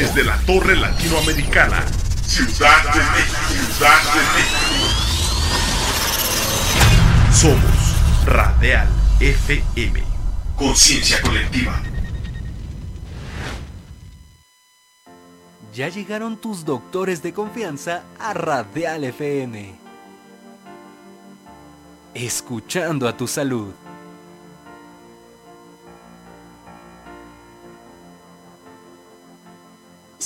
desde la Torre Latinoamericana, Ciudad de México, Ciudad de México. Somos Radial FM, conciencia colectiva. Ya llegaron tus doctores de confianza a Radial FM. Escuchando a tu salud.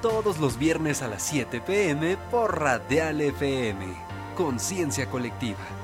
Todos los viernes a las 7 pm por Radial FM. Conciencia colectiva.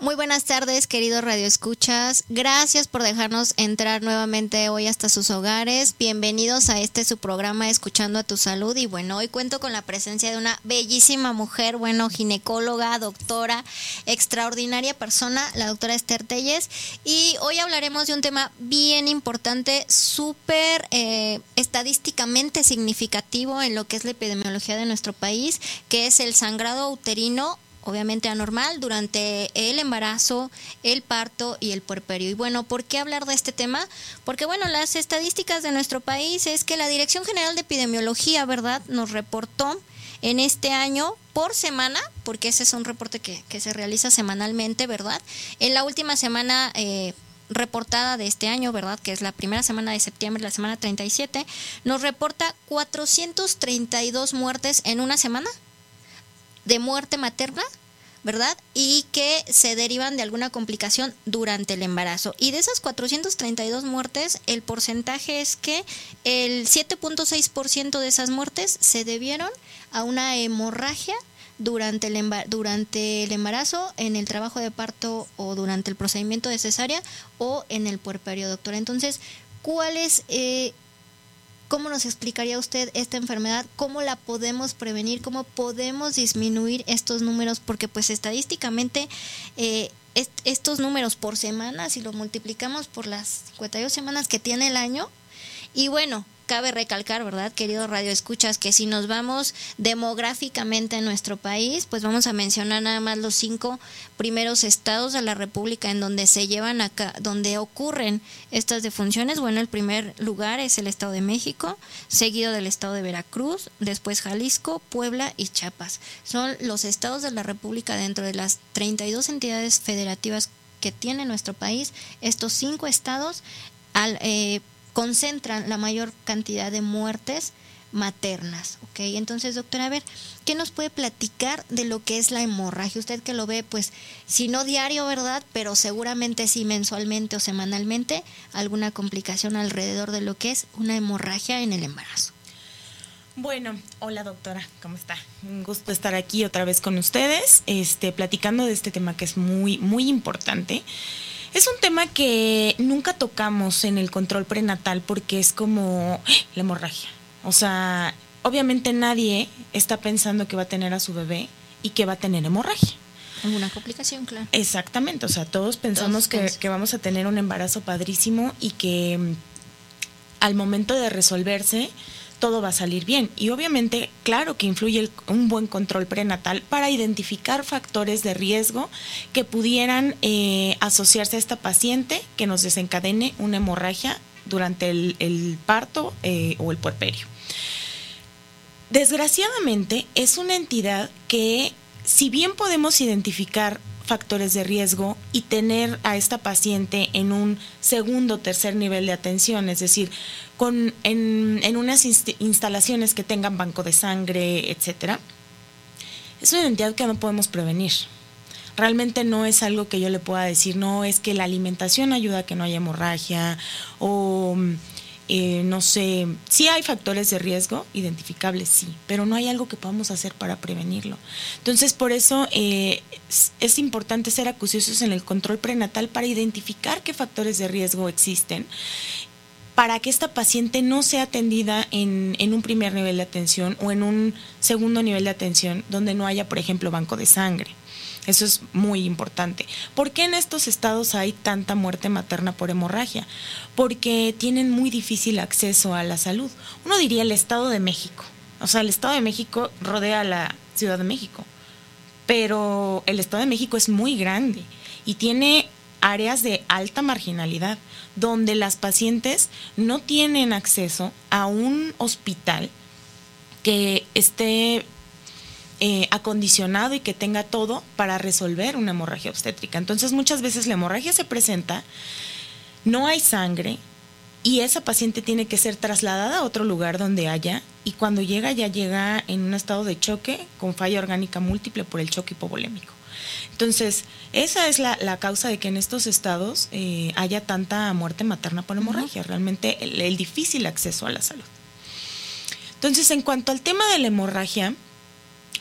Muy buenas tardes, queridos radioescuchas. Gracias por dejarnos entrar nuevamente hoy hasta sus hogares. Bienvenidos a este su programa Escuchando a tu Salud. Y bueno, hoy cuento con la presencia de una bellísima mujer, bueno, ginecóloga, doctora, extraordinaria persona, la doctora Esther Telles. Y hoy hablaremos de un tema bien importante, súper eh, estadísticamente significativo en lo que es la epidemiología de nuestro país, que es el sangrado uterino obviamente anormal durante el embarazo, el parto y el puerperio. Y bueno, ¿por qué hablar de este tema? Porque bueno, las estadísticas de nuestro país es que la Dirección General de Epidemiología, ¿verdad?, nos reportó en este año por semana, porque ese es un reporte que, se realiza semanalmente, ¿verdad? En la última semana... Eh, reportada de este año, ¿verdad? Que es la primera semana de septiembre, la semana 37, nos reporta 432 muertes en una semana de muerte materna ¿verdad? Y que se derivan de alguna complicación durante el embarazo. Y de esas 432 muertes, el porcentaje es que el 7.6% de esas muertes se debieron a una hemorragia durante el, durante el embarazo, en el trabajo de parto o durante el procedimiento de cesárea o en el puerperio, doctora. Entonces, ¿cuál es eh, ¿Cómo nos explicaría usted esta enfermedad? ¿Cómo la podemos prevenir? ¿Cómo podemos disminuir estos números? Porque pues estadísticamente eh, estos números por semana, si lo multiplicamos por las 52 semanas que tiene el año, y bueno, cabe recalcar, ¿verdad, querido Radio Escuchas, que si nos vamos demográficamente en nuestro país, pues vamos a mencionar nada más los cinco primeros estados de la República en donde se llevan acá, donde ocurren estas defunciones. Bueno, el primer lugar es el Estado de México, seguido del Estado de Veracruz, después Jalisco, Puebla y Chiapas. Son los estados de la República dentro de las 32 entidades federativas que tiene nuestro país. Estos cinco estados al, eh, concentran la mayor cantidad de muertes maternas, ¿ok? Entonces, doctora, a ver, ¿qué nos puede platicar de lo que es la hemorragia? Usted que lo ve, pues, si no diario, ¿verdad? Pero seguramente sí mensualmente o semanalmente, alguna complicación alrededor de lo que es una hemorragia en el embarazo. Bueno, hola doctora, ¿cómo está? Un gusto estar aquí otra vez con ustedes, este, platicando de este tema que es muy, muy importante. Es un tema que nunca tocamos en el control prenatal porque es como la hemorragia. O sea, obviamente nadie está pensando que va a tener a su bebé y que va a tener hemorragia. Alguna complicación, claro. Exactamente, o sea, todos pensamos Todos que, pensamos. que vamos a tener un embarazo padrísimo y que mm, al momento de resolverse todo va a salir bien. Y obviamente, claro que influye un buen control prenatal para identificar factores de riesgo que pudieran eh, asociarse a esta paciente que nos desencadene una hemorragia durante el, el parto eh, o el puerperio. Desgraciadamente es una entidad que, si bien podemos identificar factores de riesgo y tener a esta paciente en un segundo tercer nivel de atención, es decir, con, en, en unas inst- instalaciones que tengan banco de sangre, etcétera, es una entidad que no podemos prevenir. Realmente no es algo que yo le pueda decir, no, es que la alimentación ayuda a que no haya hemorragia o eh, no sé, sí hay factores de riesgo identificables, sí, pero no hay algo que podamos hacer para prevenirlo. Entonces, por eso eh, es, importante ser acuciosos en el control prenatal para identificar qué factores de riesgo existen para que esta paciente no sea atendida en, en un primer nivel de atención o en un segundo nivel de atención donde no haya, por ejemplo, banco de sangre. Eso es muy importante. ¿Por qué en estos estados hay tanta muerte materna por hemorragia? Porque tienen muy difícil acceso a la salud. Uno diría el Estado de México. O sea, el Estado de México rodea a la Ciudad de México. Pero el Estado de México es muy grande y tiene áreas de alta marginalidad donde las pacientes no tienen acceso a un hospital que esté eh, acondicionado y que tenga todo para resolver una hemorragia obstétrica. Entonces muchas veces la hemorragia se presenta, no hay sangre y esa paciente tiene que ser trasladada a otro lugar donde haya y cuando llega ya llega en un estado de choque con falla orgánica múltiple por el choque hipovolémico. Entonces, esa es la, la causa de que en estos estados eh, haya tanta muerte materna por hemorragia, realmente el, el difícil acceso a la salud. Entonces, en cuanto al tema de la hemorragia,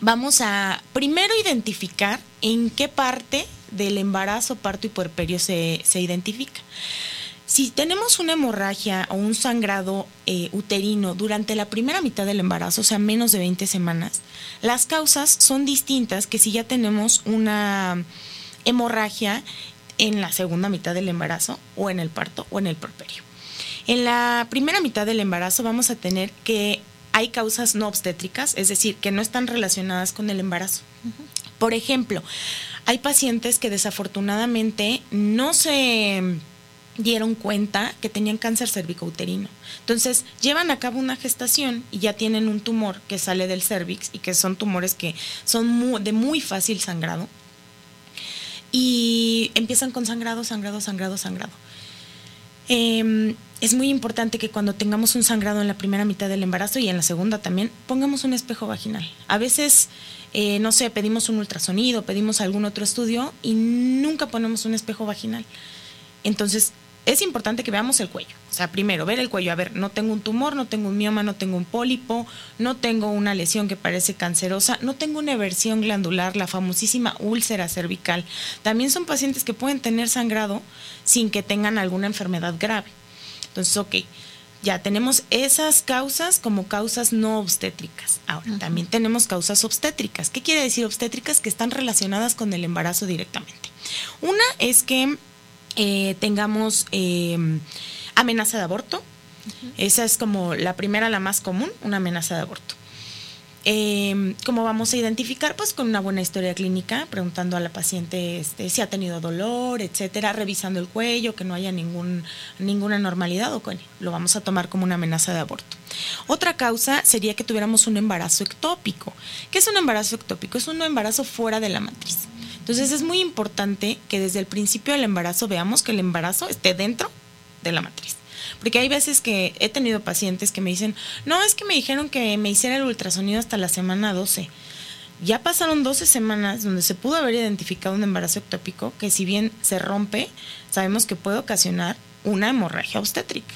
vamos a primero identificar en qué parte del embarazo, parto y puerperio se, se identifica. Si tenemos una hemorragia o un sangrado eh, uterino durante la primera mitad del embarazo, o sea, menos de 20 semanas, las causas son distintas que si ya tenemos una hemorragia en la segunda mitad del embarazo o en el parto o en el puerperio. En la primera mitad del embarazo vamos a tener que hay causas no obstétricas, es decir, que no están relacionadas con el embarazo. Por ejemplo, hay pacientes que desafortunadamente no se dieron cuenta que tenían cáncer cervicouterino. Entonces, llevan a cabo una gestación y ya tienen un tumor que sale del cervix y que son tumores que son de muy fácil sangrado. Y empiezan con sangrado, sangrado, sangrado, sangrado. Eh, es muy importante que cuando tengamos un sangrado en la primera mitad del embarazo y en la segunda también, pongamos un espejo vaginal. A veces, eh, no sé, pedimos un ultrasonido, pedimos algún otro estudio y nunca ponemos un espejo vaginal. Entonces, es importante que veamos el cuello. O sea, primero, ver el cuello. A ver, no tengo un tumor, no tengo un mioma, no tengo un pólipo, no tengo una lesión que parece cancerosa, no tengo una eversión glandular, la famosísima úlcera cervical. También son pacientes que pueden tener sangrado sin que tengan alguna enfermedad grave. Entonces, ok, ya tenemos esas causas como causas no obstétricas. Ahora, también tenemos causas obstétricas. ¿Qué quiere decir obstétricas? Que están relacionadas con el embarazo directamente. Una es que eh, tengamos eh, amenaza de aborto. Esa es como la primera, la más común, una amenaza de aborto. Eh, ¿Cómo vamos a identificar? Pues con una buena historia clínica, preguntando a la paciente este, si ha tenido dolor, etcétera, revisando el cuello, que no haya ninguna normalidad o bueno, lo vamos a tomar como una amenaza de aborto. Otra causa sería que tuviéramos un embarazo ectópico. ¿Qué es un embarazo ectópico? Es un embarazo fuera de la matriz. Entonces es muy importante que desde el principio del embarazo veamos que el embarazo esté dentro de la matriz. Porque hay veces que he tenido pacientes que me dicen, no, es que me dijeron que me hiciera el ultrasonido hasta la semana 12. Ya pasaron 12 semanas donde se pudo haber identificado un embarazo ectópico que si bien se rompe, sabemos que puede ocasionar una hemorragia obstétrica.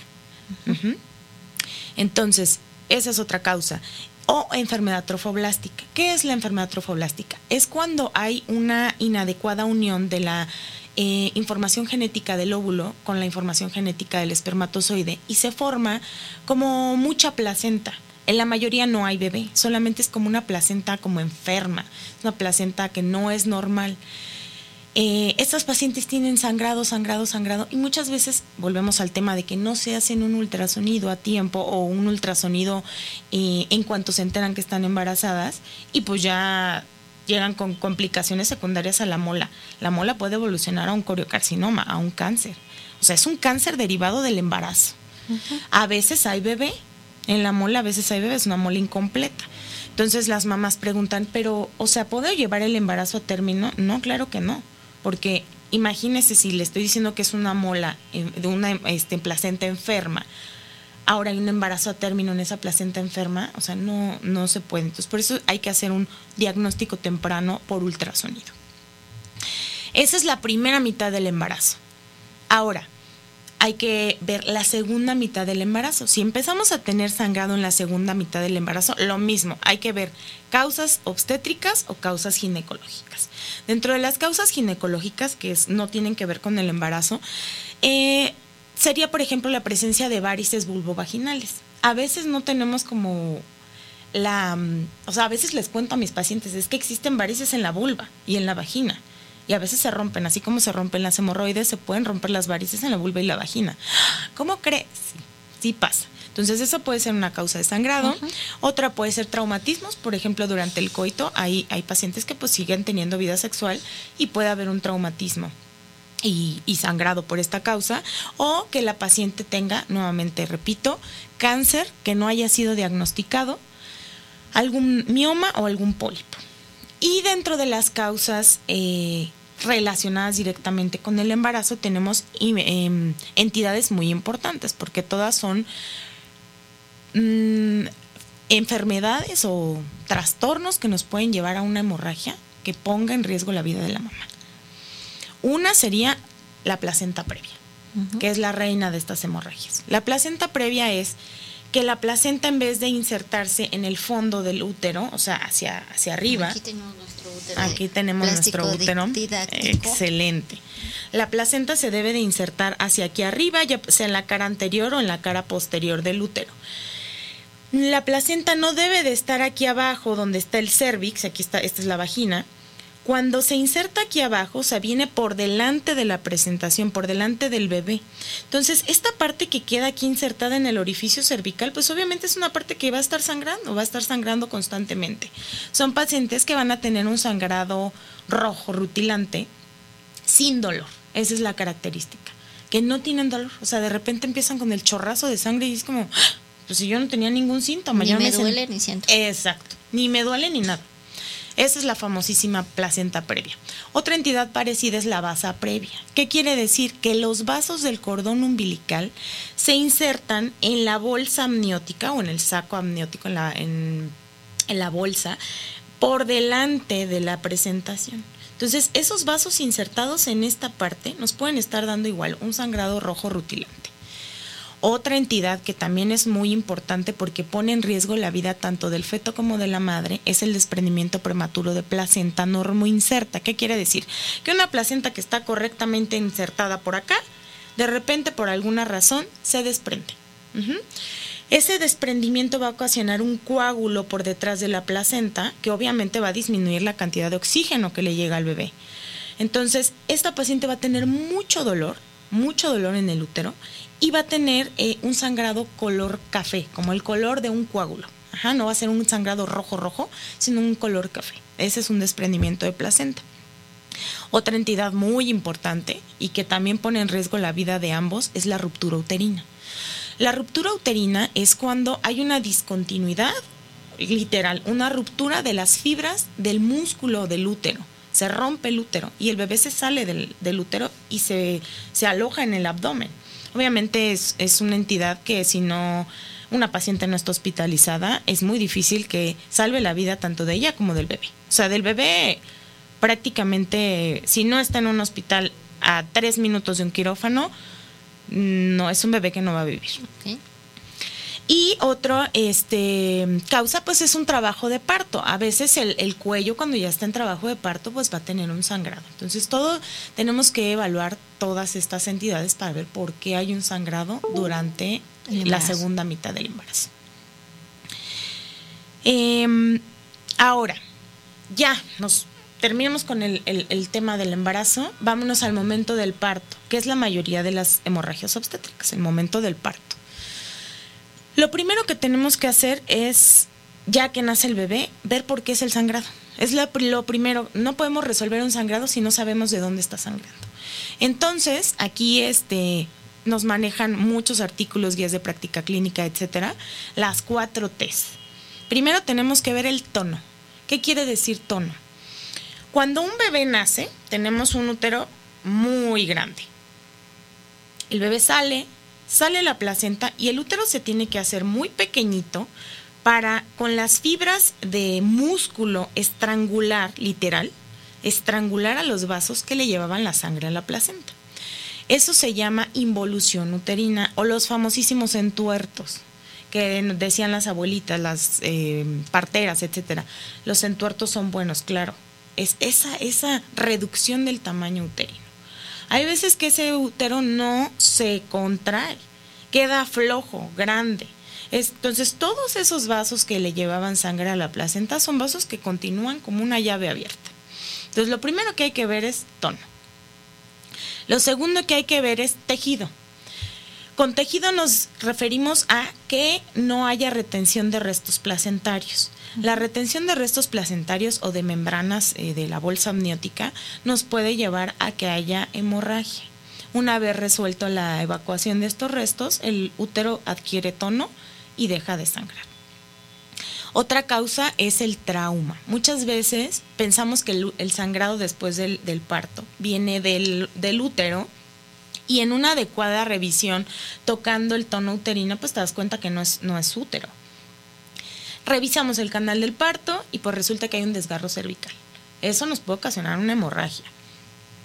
Entonces, esa es otra causa. o enfermedad trofoblástica. ¿Qué es la enfermedad trofoblástica? Es cuando hay una inadecuada unión de la eh, información genética del óvulo con la información genética del espermatozoide y se forma como mucha placenta. En la mayoría no hay bebé, solamente es como una placenta como enferma, una placenta que no es normal. Eh, estas pacientes tienen sangrado, sangrado, sangrado y muchas veces volvemos al tema de que no se hacen un ultrasonido a tiempo o un ultrasonido eh, en cuanto se enteran que están embarazadas y pues ya llegan con complicaciones secundarias a la mola. La mola puede evolucionar a un coriocarcinoma, a un cáncer. O sea, es un cáncer derivado del embarazo. A veces hay bebé en la mola, a veces hay bebé, es una mola incompleta. Entonces las mamás preguntan, pero, o sea, ¿puedo llevar el embarazo a término? No, claro que no porque imagínese si le estoy diciendo que es una mola eh, de una este, placenta enferma, ahora hay un embarazo a término en esa placenta enferma, o sea, no, no se puede. Entonces, por eso hay que hacer un diagnóstico temprano por ultrasonido. Esa es la primera mitad del embarazo. Ahora, hay que ver la segunda mitad del embarazo. Si empezamos a tener sangrado en la segunda mitad del embarazo, lo mismo, hay que ver causas obstétricas o causas ginecológicas. Dentro de las causas ginecológicas, que no tienen que ver con el embarazo, eh, sería, por ejemplo, la presencia de varices vulvovaginales. A veces no tenemos como la... Mm, o sea, a veces les cuento a mis pacientes, es que existen varices en la vulva y en la vagina y a veces se rompen, así como se rompen las hemorroides, se pueden romper las varices en la vulva y la vagina. ¿Cómo crees? Sí, pasa. Entonces, eso puede ser una causa de sangrado. Otra puede ser traumatismos, por ejemplo, durante el coito hay, hay pacientes que pues siguen teniendo vida sexual y puede haber un traumatismo. Y, y, sangrado por esta causa, o que la paciente tenga, nuevamente repito, cáncer que no haya sido diagnosticado, algún mioma o algún pólipo. Y dentro de las causas eh, relacionadas directamente con el embarazo tenemos em, entidades muy importantes porque todas son mm, enfermedades o trastornos que nos pueden llevar a una hemorragia que ponga en riesgo la vida de la mamá. Una sería la placenta previa, que es la reina de estas hemorragias. La placenta previa es que la placenta en vez de insertarse en el fondo del útero, o sea, hacia, hacia arriba. Aquí tenemos nuestro útero. Aquí tenemos nuestro útero. Excelente. La placenta se debe de insertar hacia aquí arriba, ya sea en la cara anterior o en la cara posterior del útero. La placenta no debe de estar aquí abajo donde está el cervix, aquí está, esta es la vagina, cuando se inserta aquí abajo, o sea, viene por delante de la presentación, por delante del bebé. Entonces, esta parte que queda aquí insertada en el orificio cervical, pues obviamente es una parte que va a estar sangrando, va a estar sangrando constantemente. Son pacientes que van a tener un sangrado rojo, rutilante, sin dolor. Esa es la característica. Que no tienen dolor. O sea, de repente empiezan con el chorrazo de sangre y es como, ah, pues si yo no tenía ningún síntoma. Ni me, duele ni siento. Exacto. Ni me duele ni nada. Esa es la famosísima placenta previa. Otra entidad parecida es la basa previa. ¿Qué quiere decir? Que los vasos del cordón umbilical se insertan en la bolsa amniótica o en el saco amniótico, en la, en, la bolsa, por delante de la presentación. Entonces, esos vasos insertados en esta parte nos pueden estar dando igual un sangrado rojo rutilante. Otra entidad que también es muy importante porque pone en riesgo la vida tanto del feto como de la madre es el desprendimiento prematuro de placenta inserta. ¿Qué quiere decir? Que una placenta que está correctamente insertada por acá, de repente por alguna razón se desprende. Ese desprendimiento va a ocasionar un coágulo por detrás de la placenta que obviamente va a disminuir la cantidad de oxígeno que le llega al bebé. Entonces, esta paciente va a tener mucho dolor, mucho dolor en el útero y va a tener eh, un sangrado color café, como el color de un coágulo. Ajá, no va a ser un sangrado rojo rojo, sino un color café. Ese es un desprendimiento de placenta. Otra entidad muy importante y que también pone en riesgo la vida de ambos es la ruptura uterina. La ruptura uterina es cuando hay una discontinuidad, literal, una ruptura de las fibras del músculo del útero. Se rompe el útero y el bebé se sale del, útero y se, se aloja en el abdomen. Obviamente es, es una entidad que si no una paciente no está hospitalizada, es muy difícil que salve la vida tanto de ella como del bebé. O sea, del bebé prácticamente, si no está en un hospital a tres minutos de un quirófano, no es un bebé que no va a vivir. Y otro este, causa, pues es un trabajo de parto. A veces el, el, cuello, cuando ya está en trabajo de parto, pues va a tener un sangrado. Entonces, todo tenemos que evaluar todas estas entidades para ver por qué hay un sangrado durante la segunda mitad del embarazo. Eh, ahora, ya nos terminamos con el, el, el, tema del embarazo, vámonos al momento del parto, que es la mayoría de las hemorragias obstétricas, el momento del parto. Lo primero que tenemos que hacer es, ya que nace el bebé, ver por qué es el sangrado. Es lo, primero, no podemos resolver un sangrado si no sabemos de dónde está sangrando. Entonces, aquí este, nos manejan muchos artículos, guías de práctica clínica, etcétera, las cuatro T's. Primero tenemos que ver el tono. ¿Qué quiere decir tono? Cuando un bebé nace, tenemos un útero muy grande. El bebé sale, sale la placenta y el útero se tiene que hacer muy pequeñito para con las fibras de músculo estrangular, literal, estrangular a los vasos que le llevaban la sangre a la placenta. Eso se llama involución uterina o los famosísimos entuertos que decían las abuelitas, las eh, parteras, etcétera. Los entuertos son buenos, claro. Es esa, esa reducción del tamaño uterino. Hay veces que ese útero no se contrae, queda flojo, grande. Entonces, todos esos vasos que le llevaban sangre a la placenta son vasos que continúan como una llave abierta. Entonces, lo primero que hay que ver es tono. Lo segundo que hay que ver es tejido. Con tejido nos referimos a que no haya retención de restos placentarios. La retención de restos placentarios o de membranas eh, de la bolsa amniótica nos puede llevar a que haya hemorragia. Una vez resuelto la evacuación de estos restos, el útero adquiere tono y deja de sangrar. Otra causa es el trauma. Muchas veces pensamos que el, el sangrado después del, del parto viene del, del útero y en una adecuada revisión tocando el tono uterino, pues te das cuenta que no es, no es útero. Revisamos el canal del parto y pues resulta que hay un desgarro cervical. Eso nos puede ocasionar una hemorragia.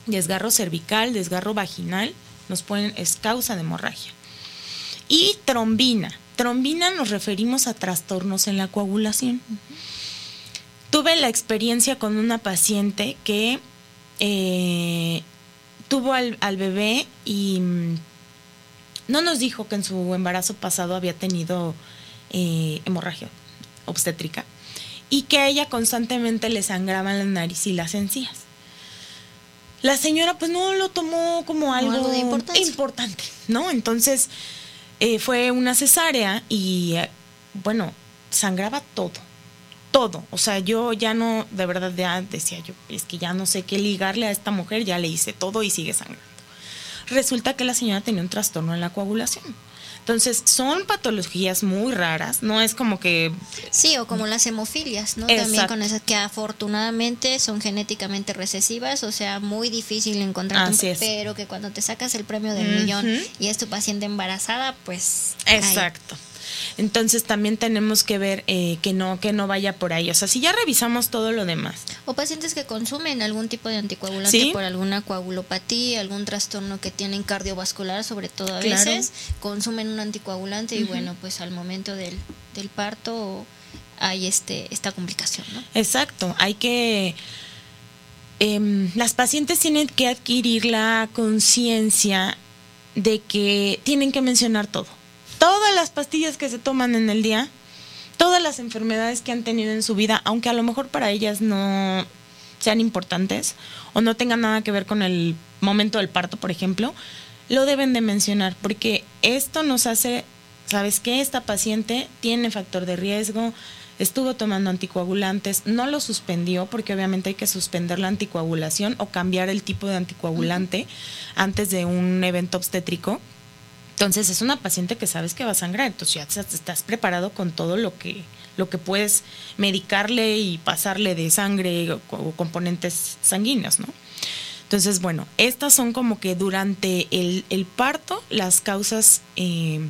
Desgarro cervical, desgarro vaginal, nos pueden, es causa de hemorragia. Y trombina. Trombina nos referimos a trastornos en la coagulación. Tuve la experiencia con una paciente que eh, tuvo al, al bebé y mm, no nos dijo que en su embarazo pasado había tenido eh, hemorragia obstétrica y que a ella constantemente le sangraban la nariz y las encías. La señora pues no lo tomó como algo, algo de importante, ¿no? Entonces eh, fue una cesárea y eh, bueno, sangraba todo todo. O sea, yo ya no, de verdad, ya decía yo, es que ya no sé qué ligarle a esta mujer, ya le hice todo y sigue sangrando. Resulta que la señora tenía un trastorno en la coagulación. Entonces, son patologías muy raras, no es como que... Sí, o como las hemofilias, ¿no? Exacto. También con esas que afortunadamente son genéticamente recesivas, o sea, muy difícil encontrar, Así es. pero que cuando te sacas el premio del millón y es tu paciente embarazada, pues... ahí. Entonces también tenemos que ver eh, que no que no vaya por ahí. O sea, si ya revisamos todo lo demás. O pacientes que consumen algún tipo de anticoagulante Sí. por alguna coagulopatía, algún trastorno que tienen cardiovascular, sobre todo a Claro. veces, consumen un anticoagulante y bueno, pues al momento del, del parto hay este esta complicación, ¿no? Exacto. Hay que em, las pacientes tienen que adquirir la conciencia de que tienen que mencionar todo. Todas las pastillas que se toman en el día, todas las enfermedades que han tenido en su vida, aunque a lo mejor para ellas no sean importantes o no tengan nada que ver con el momento del parto, por ejemplo, lo deben de mencionar porque esto nos hace, ¿sabes qué? Esta paciente tiene factor de riesgo, estuvo tomando anticoagulantes, no lo suspendió porque obviamente hay que suspender la anticoagulación o cambiar el tipo de anticoagulante antes de un evento obstétrico. Entonces es una paciente que sabes que va a sangrar, entonces ya estás preparado con todo lo que lo que puedes medicarle y pasarle de sangre o, o componentes sanguíneos, ¿no? Entonces, bueno, estas son como que durante el, el parto las causas eh,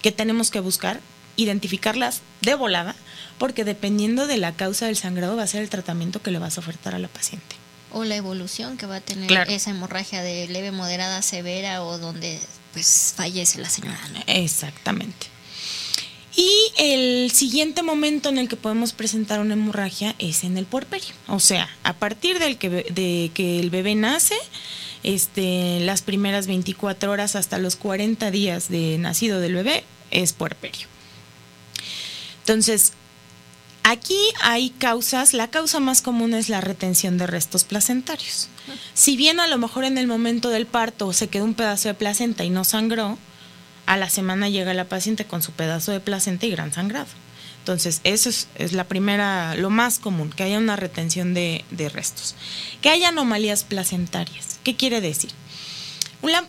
que tenemos que buscar, identificarlas de volada, porque dependiendo de la causa del sangrado va a ser el tratamiento que le vas a ofertar a la paciente. O la evolución que va a tener Claro. esa hemorragia de leve, moderada, severa o donde pues fallece la señora. Exactamente. Y el siguiente momento en el que podemos presentar una hemorragia es en el puerperio. O sea, a partir del que, de que el bebé nace, este, las primeras 24 horas hasta los 40 días de nacido del bebé es puerperio. Entonces, aquí hay causas, la causa más común es la retención de restos placentarios. Si bien a lo mejor en el momento del parto se quedó un pedazo de placenta y no sangró, a la semana llega la paciente con su pedazo de placenta y gran sangrado. Entonces, eso es, la primera, lo más común, que haya una retención de, restos. Que haya anomalías placentarias. ¿Qué quiere decir?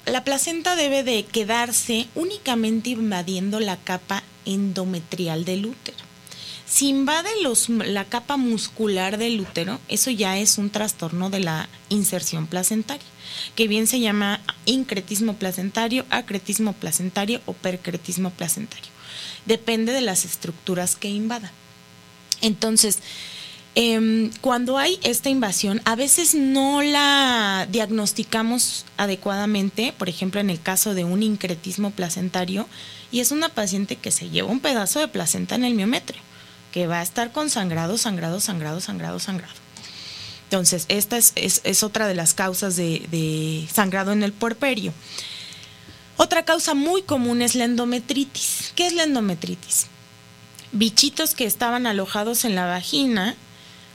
la placenta debe de quedarse únicamente invadiendo la capa endometrial del útero. Si invade la capa muscular del útero, eso ya es un trastorno de la inserción placentaria que bien se llama incretismo placentario, acretismo placentario o percretismo placentario. Depende de las estructuras que invada. Entonces, em, cuando hay esta invasión, a veces no la diagnosticamos adecuadamente, por ejemplo, en el caso de un incretismo placentario, y es una paciente que se lleva un pedazo de placenta en el miometrio, que va a estar con sangrado, sangrado, sangrado, sangrado, sangrado. Entonces, esta es, otra de las causas de, sangrado en el puerperio. Otra causa muy común es la endometritis. ¿Qué es la endometritis? Bichitos que estaban alojados en la vagina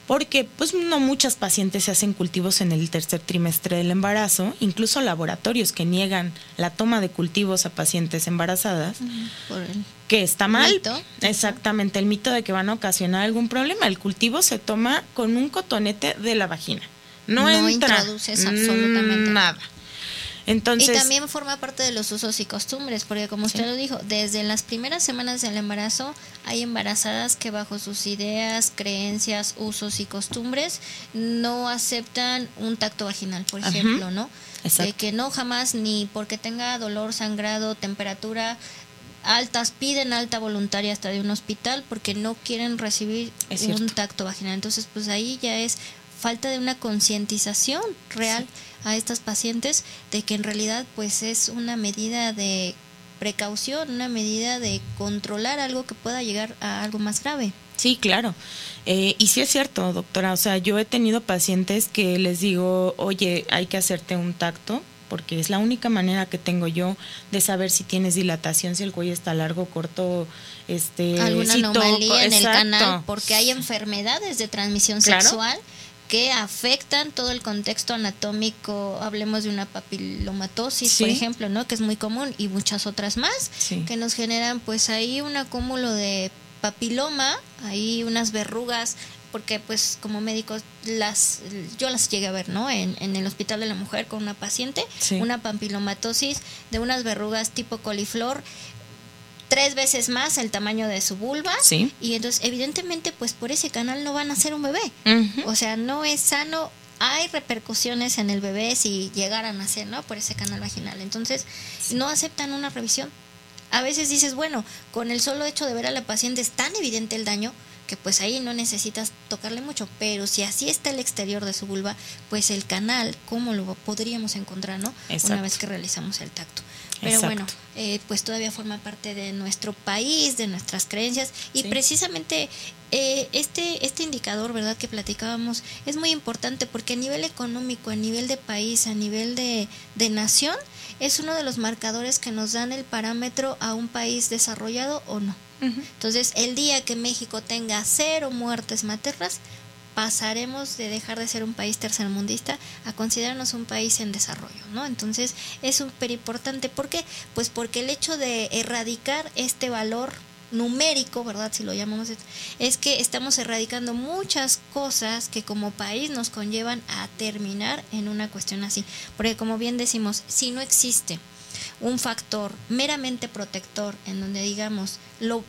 porque pues no muchas pacientes se hacen cultivos en el tercer trimestre del embarazo, incluso laboratorios que niegan la toma de cultivos a pacientes embarazadas, que está mal. Exactamente, el mito de que van a ocasionar algún problema. El cultivo se toma con un cotonete de la vagina. No, no introduces absolutamente nada. Entonces, y también forma parte de los usos y costumbres, porque como usted lo dijo, desde las primeras semanas del embarazo hay embarazadas que bajo sus ideas, creencias, usos y costumbres no aceptan un tacto vaginal, por ejemplo, ¿no? De que no jamás ni porque tenga dolor, sangrado, temperatura altas piden alta voluntaria hasta de un hospital porque no quieren recibir un tacto vaginal. Entonces, pues ahí ya es falta de una concientización real a estas pacientes de que en realidad pues es una medida de precaución, una medida de controlar algo que pueda llegar a algo más grave. Sí, claro. Eh, y sí es cierto, doctora. O sea, yo he tenido pacientes que les digo, oye, hay que hacerte un tacto, porque es la única manera que tengo yo de saber si tienes dilatación, si el cuello está largo, corto, este, alguna anomalía en el canal, porque hay enfermedades de transmisión sexual que afectan todo el contexto anatómico, hablemos de una papilomatosis, por ejemplo, ¿no? que es muy común y muchas otras más que nos generan pues ahí un acúmulo de papiloma, ahí unas verrugas porque pues como médicos las yo las llegué a ver, ¿no? En, en el hospital de la mujer con una paciente, una papilomatosis de unas verrugas tipo coliflor tres veces más el tamaño de su vulva. Sí. Y entonces, evidentemente, pues por ese canal no van a ser un bebé. O sea, no es sano. Hay repercusiones en el bebé si llegaran a nacer, ¿no? Por ese canal vaginal. Entonces, no aceptan una revisión. A veces dices, bueno, con el solo hecho de ver a la paciente es tan evidente el daño que pues ahí no necesitas tocarle mucho, pero si así está el exterior de su vulva, pues el canal, ¿cómo lo podríamos encontrar, no? Una vez que realizamos el tacto. Pero bueno, eh, pues todavía forma parte de nuestro país, de nuestras creencias y precisamente eh, este, este indicador, ¿verdad? Que platicábamos es muy importante porque a nivel económico, a nivel de país, a nivel de, de nación, es uno de los marcadores que nos dan el parámetro a un país desarrollado o no. Entonces, el día que México tenga cero muertes maternas, pasaremos de dejar de ser un país tercermundista a considerarnos un país en desarrollo, ¿no? Entonces es súper importante. ¿Por qué? Pues porque el hecho de erradicar este valor numérico, ¿verdad? Si lo llamamos, es que estamos erradicando muchas cosas que como país nos conllevan a terminar en una cuestión así. Porque como bien decimos, si no existe un factor meramente protector en donde digamos lo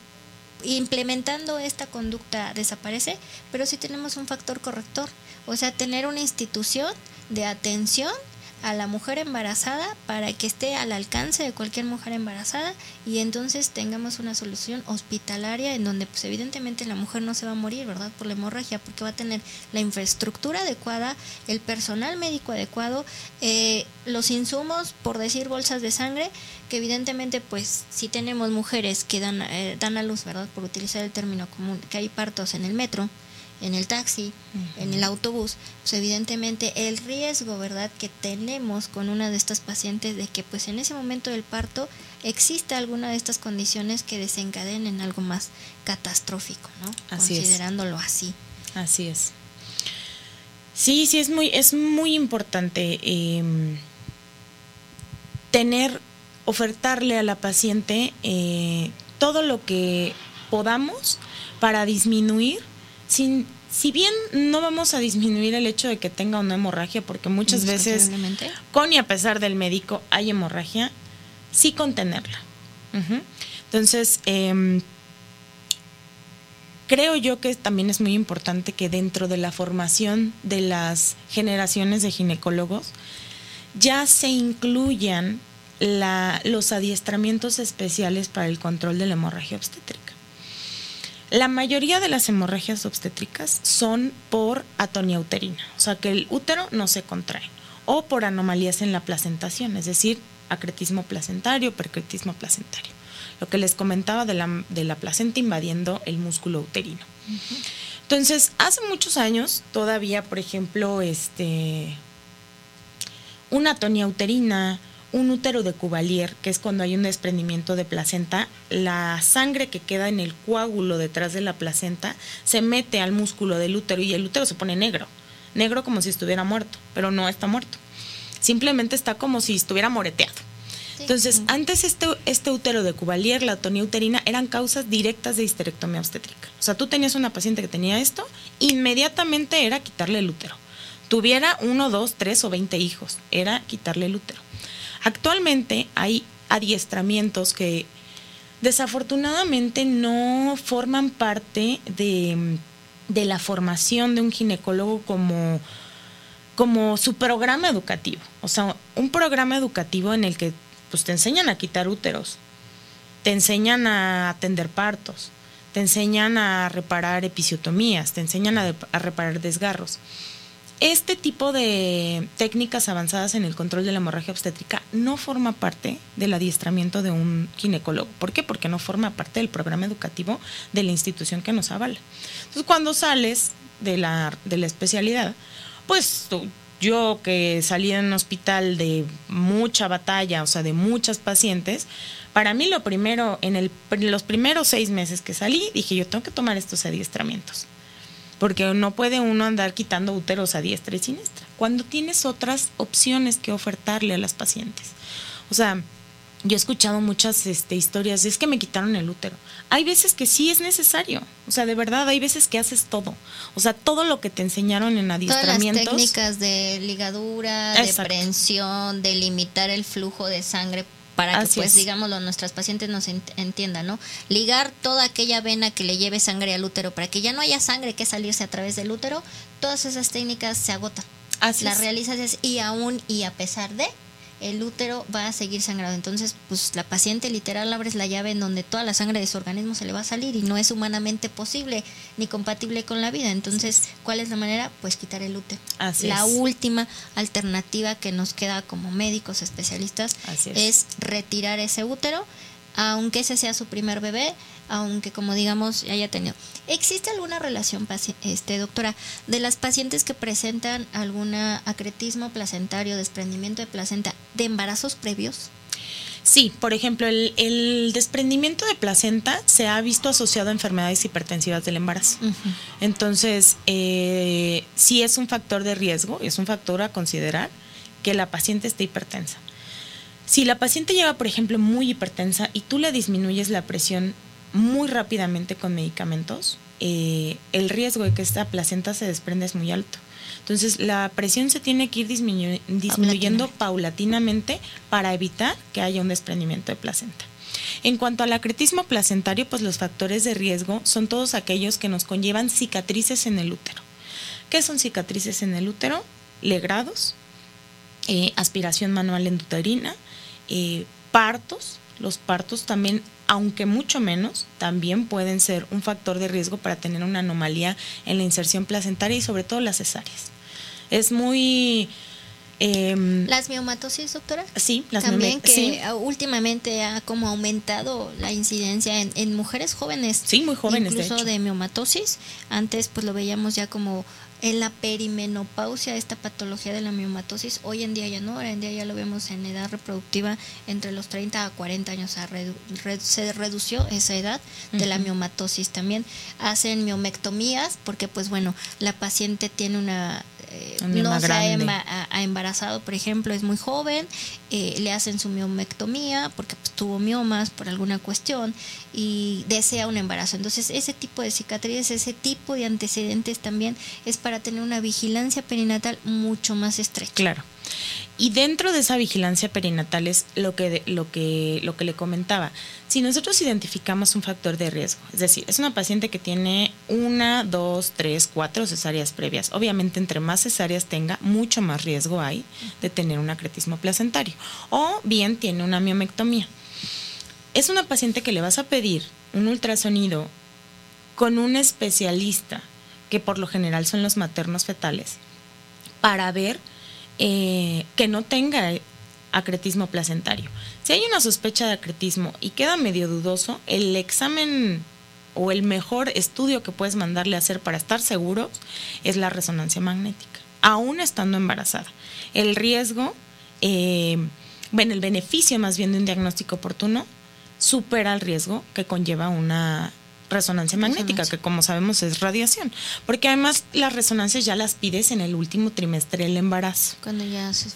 implementando esta conducta desaparece, pero sí tenemos un factor corrector, o sea, tener una institución de atención a la mujer embarazada para que esté al alcance de cualquier mujer embarazada y entonces tengamos una solución hospitalaria en donde pues evidentemente la mujer no se va a morir, ¿verdad? Por la hemorragia, porque va a tener la infraestructura adecuada, el personal médico adecuado, eh, los insumos, por decir bolsas de sangre, que evidentemente pues si tenemos mujeres que dan, eh, dan a luz, ¿verdad? Por utilizar el término común, que hay partos en el metro, en el taxi, en el autobús, pues evidentemente el riesgo, ¿verdad?, que tenemos con una de estas pacientes de que pues en ese momento del parto exista alguna de estas condiciones que desencadenen algo más catastrófico, ¿no? Así Considerándolo así. Así es. Sí, sí, es muy, es muy importante em, tener, ofertarle a la paciente eh, todo lo que podamos para disminuir sin, si bien no vamos a disminuir el hecho de que tenga una hemorragia, porque muchas veces, con y a pesar del médico, hay hemorragia, sí contenerla. Entonces, em, creo yo que también es muy importante que dentro de la formación de las generaciones de ginecólogos ya se incluyan la, los adiestramientos especiales para el control de la hemorragia obstétrica. La mayoría de las hemorragias obstétricas son por atonia uterina, o sea que el útero no se contrae, o por anomalías en la placentación, es decir, acretismo placentario, percretismo placentario. Lo que les comentaba de la, de la placenta invadiendo el músculo uterino. Entonces, hace muchos años, todavía, por ejemplo, este, una atonia uterina, un útero de Cuvalier, que es cuando hay un desprendimiento de placenta, la sangre que queda en el coágulo detrás de la placenta se mete al músculo del útero y el útero se pone negro, negro como si estuviera muerto, pero no está muerto. Simplemente está como si estuviera moreteado. Entonces, antes este, este útero de Cuvalier, la atonía uterina, eran causas directas de histerectomía obstétrica. O sea, tú tenías una paciente que tenía esto, inmediatamente era quitarle el útero. Tuviera uno, dos, tres o veinte hijos, era quitarle el útero. Actualmente hay adiestramientos que desafortunadamente no forman parte de, la formación de un ginecólogo como, su programa educativo. O sea, un programa educativo en el que pues, te enseñan a quitar úteros, te enseñan a atender partos, te enseñan a reparar episiotomías, te enseñan a reparar desgarros. Este tipo de técnicas avanzadas en el control de la hemorragia obstétrica no forma parte del adiestramiento de un ginecólogo. ¿Por qué? Porque no forma parte del programa educativo de la institución que nos avala. Entonces, cuando sales de la, de la especialidad, pues yo que salí en un hospital de mucha batalla, o sea, de muchas pacientes, para mí lo primero, en, el, los primeros seis meses que salí, dije, yo tengo que tomar estos adiestramientos porque no puede uno andar quitando úteros a diestra y siniestra, cuando tienes otras opciones que ofertarle a las pacientes. O sea, yo he escuchado muchas este, historias, es que me quitaron el útero. Hay veces que sí es necesario, o sea, de verdad, hay veces que haces todo. O sea, todo lo que te enseñaron en adiestramientos. Todas las técnicas de ligadura, de prensión, de limitar el flujo de sangre para que pues digámoslo nuestras pacientes nos entiendan, ¿no? Ligar toda aquella vena que le lleve sangre al útero para que ya no haya sangre que salirse a través del útero, todas esas técnicas se agotan. Las la realizas y aún y a pesar de el útero va a seguir sangrado. Entonces, pues la paciente literal abres la llave en donde toda la sangre de su organismo se le va a salir y no es humanamente posible ni compatible con la vida. Entonces, ¿cuál es la manera? Pues quitar el útero. la última alternativa que nos queda como médicos especialistas es retirar ese útero, aunque ese sea su primer bebé aunque como digamos haya tenido. ¿Existe alguna relación, este, doctora, de las pacientes que presentan algún acretismo placentario, desprendimiento de placenta, de embarazos previos? Sí, por ejemplo, el, desprendimiento de placenta se ha visto asociado a enfermedades hipertensivas del embarazo. Entonces, eh, sí es un factor de riesgo, es un factor a considerar que la paciente esté hipertensa. Si la paciente llega, por ejemplo, muy hipertensa y tú le disminuyes la presión muy rápidamente con medicamentos, eh, el riesgo de que esta placenta se desprenda es muy alto. Entonces, la presión se tiene que ir disminuyendo paulatinamente para evitar que haya un desprendimiento de placenta. En cuanto al acretismo placentario, pues los factores de riesgo son todos aquellos que nos conllevan cicatrices en el útero. ¿Qué son cicatrices en el útero? Legrados, eh, aspiración manual endoterina, eh, partos. Los partos también, aunque mucho menos, también pueden ser un factor de riesgo para tener una anomalía en la inserción placentaria y sobre todo las cesáreas. Es muy Em, las miomatosis, doctora. Sí, las También que últimamente ha como aumentado la incidencia en, mujeres jóvenes. Sí, muy jóvenes. Incluso de, miomatosis. Antes pues lo veíamos ya como en la perimenopausia, esta patología de la miomatosis. Hoy en día ya no, hoy en día ya lo vemos en edad reproductiva entre los 30 a 40 años. se redució esa edad de la miomatosis. También hacen miomectomías porque pues bueno, la paciente tiene una eh, no se ha, embarazado, por ejemplo, es muy joven, eh, le hacen su miomectomía porque pues, tuvo miomas por alguna cuestión y desea un embarazo. Entonces, ese tipo de cicatrices, ese tipo de antecedentes también es para tener una vigilancia perinatal mucho más estrecha. Claro. Y dentro de esa vigilancia perinatal es lo que, lo que, lo que le comentaba. Si nosotros identificamos un factor de riesgo, es decir, es una paciente que tiene una, dos, tres, cuatro cesáreas previas, obviamente entre más cesáreas tenga, mucho más riesgo hay de tener un acretismo placentario. O bien tiene una miomectomía. Es una paciente que le vas a pedir un ultrasonido con un especialista, que por lo general son los maternos fetales, para ver eh, que no tenga acretismo placentario. Si hay una sospecha de acretismo y queda medio dudoso, el examen o el mejor estudio que puedes mandarle a hacer para estar seguro es la resonancia magnética, aún estando embarazada. El riesgo, eh, bueno, el beneficio más bien de un diagnóstico oportuno supera el riesgo que conlleva una resonancia magnética, que como sabemos es radiación. Porque además las resonancias ya las pides en el último trimestre del embarazo. Cuando ya se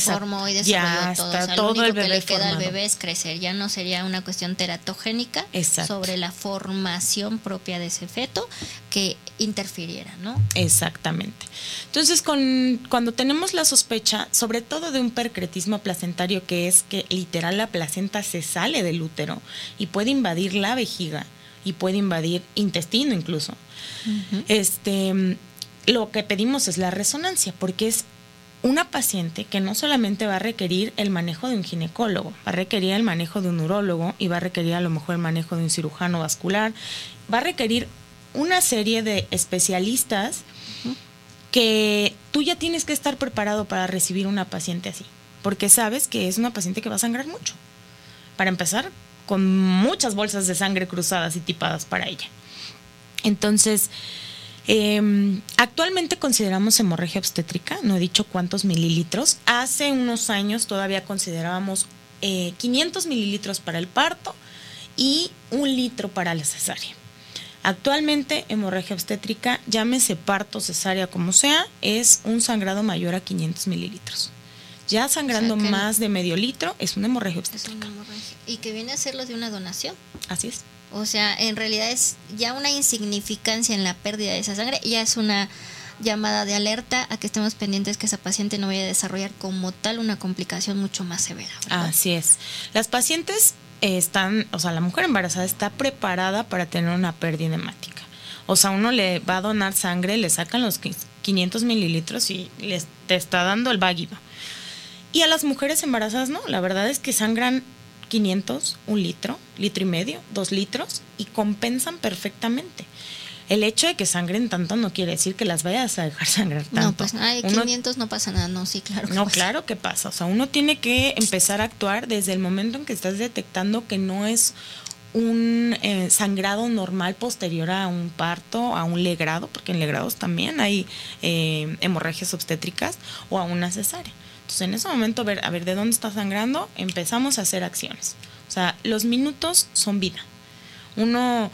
formó y ya todo. Está todo el bebé que le queda al bebé es crecer. Ya no sería una cuestión teratogénica sobre la formación propia de ese feto que interfiriera, ¿no? Exactamente. Entonces, con, cuando tenemos la sospecha, sobre todo de un percretismo placentario, que es que literal la placenta se sale del útero y puede invadir la vejiga, y puede invadir intestino incluso. Este, lo que pedimos es la resonancia, porque es una paciente que no solamente va a requerir el manejo de un ginecólogo, va a requerir el manejo de un urólogo y va a requerir a lo mejor el manejo de un cirujano vascular, va a requerir una serie de especialistas que tú ya tienes que estar preparado para recibir una paciente así, porque sabes que es una paciente que va a sangrar mucho. Para empezar, con muchas bolsas de sangre cruzadas y tipadas para ella. Entonces, em, actualmente consideramos hemorragia obstétrica, no he dicho cuántos mililitros. Hace unos años todavía considerábamos 500 eh, mililitros para el parto y un litro para la cesárea. Actualmente, hemorragia obstétrica, llámese parto, cesárea, como sea, es un sangrado mayor a 500 mililitros. Ya sangrando más de medio litro es una hemorragia obstétrica. Y que viene a ser lo de una donación. Así es. O sea, en realidad es ya una insignificancia en la pérdida de esa sangre, ya es una llamada de alerta a que estemos pendientes que esa paciente no vaya a desarrollar como tal una complicación mucho más severa. Así es. Las pacientes están, o sea, la mujer embarazada está preparada para tener una pérdida hemática. O sea, uno le va a donar sangre, le sacan los 500 mililitros y le está dando el váguido. Y a las mujeres embarazadas no, la verdad es que sangran 500, un litro, litro y medio, dos litros y compensan perfectamente. El hecho de que sangren tanto no quiere decir que las vayas a dejar sangrar tanto. No, pues ay, 500 no pasa nada, no, sí, claro. no, claro que pasa. O sea, uno tiene que empezar a actuar desde el momento en que estás detectando que no es un eh, sangrado normal posterior a un parto, a un legrado, porque en legrados también hay eh, hemorragias obstétricas, o a una cesárea. Entonces, en ese momento, ver, a ver de dónde está sangrando, empezamos a hacer acciones. O sea, los minutos son vida. Uno,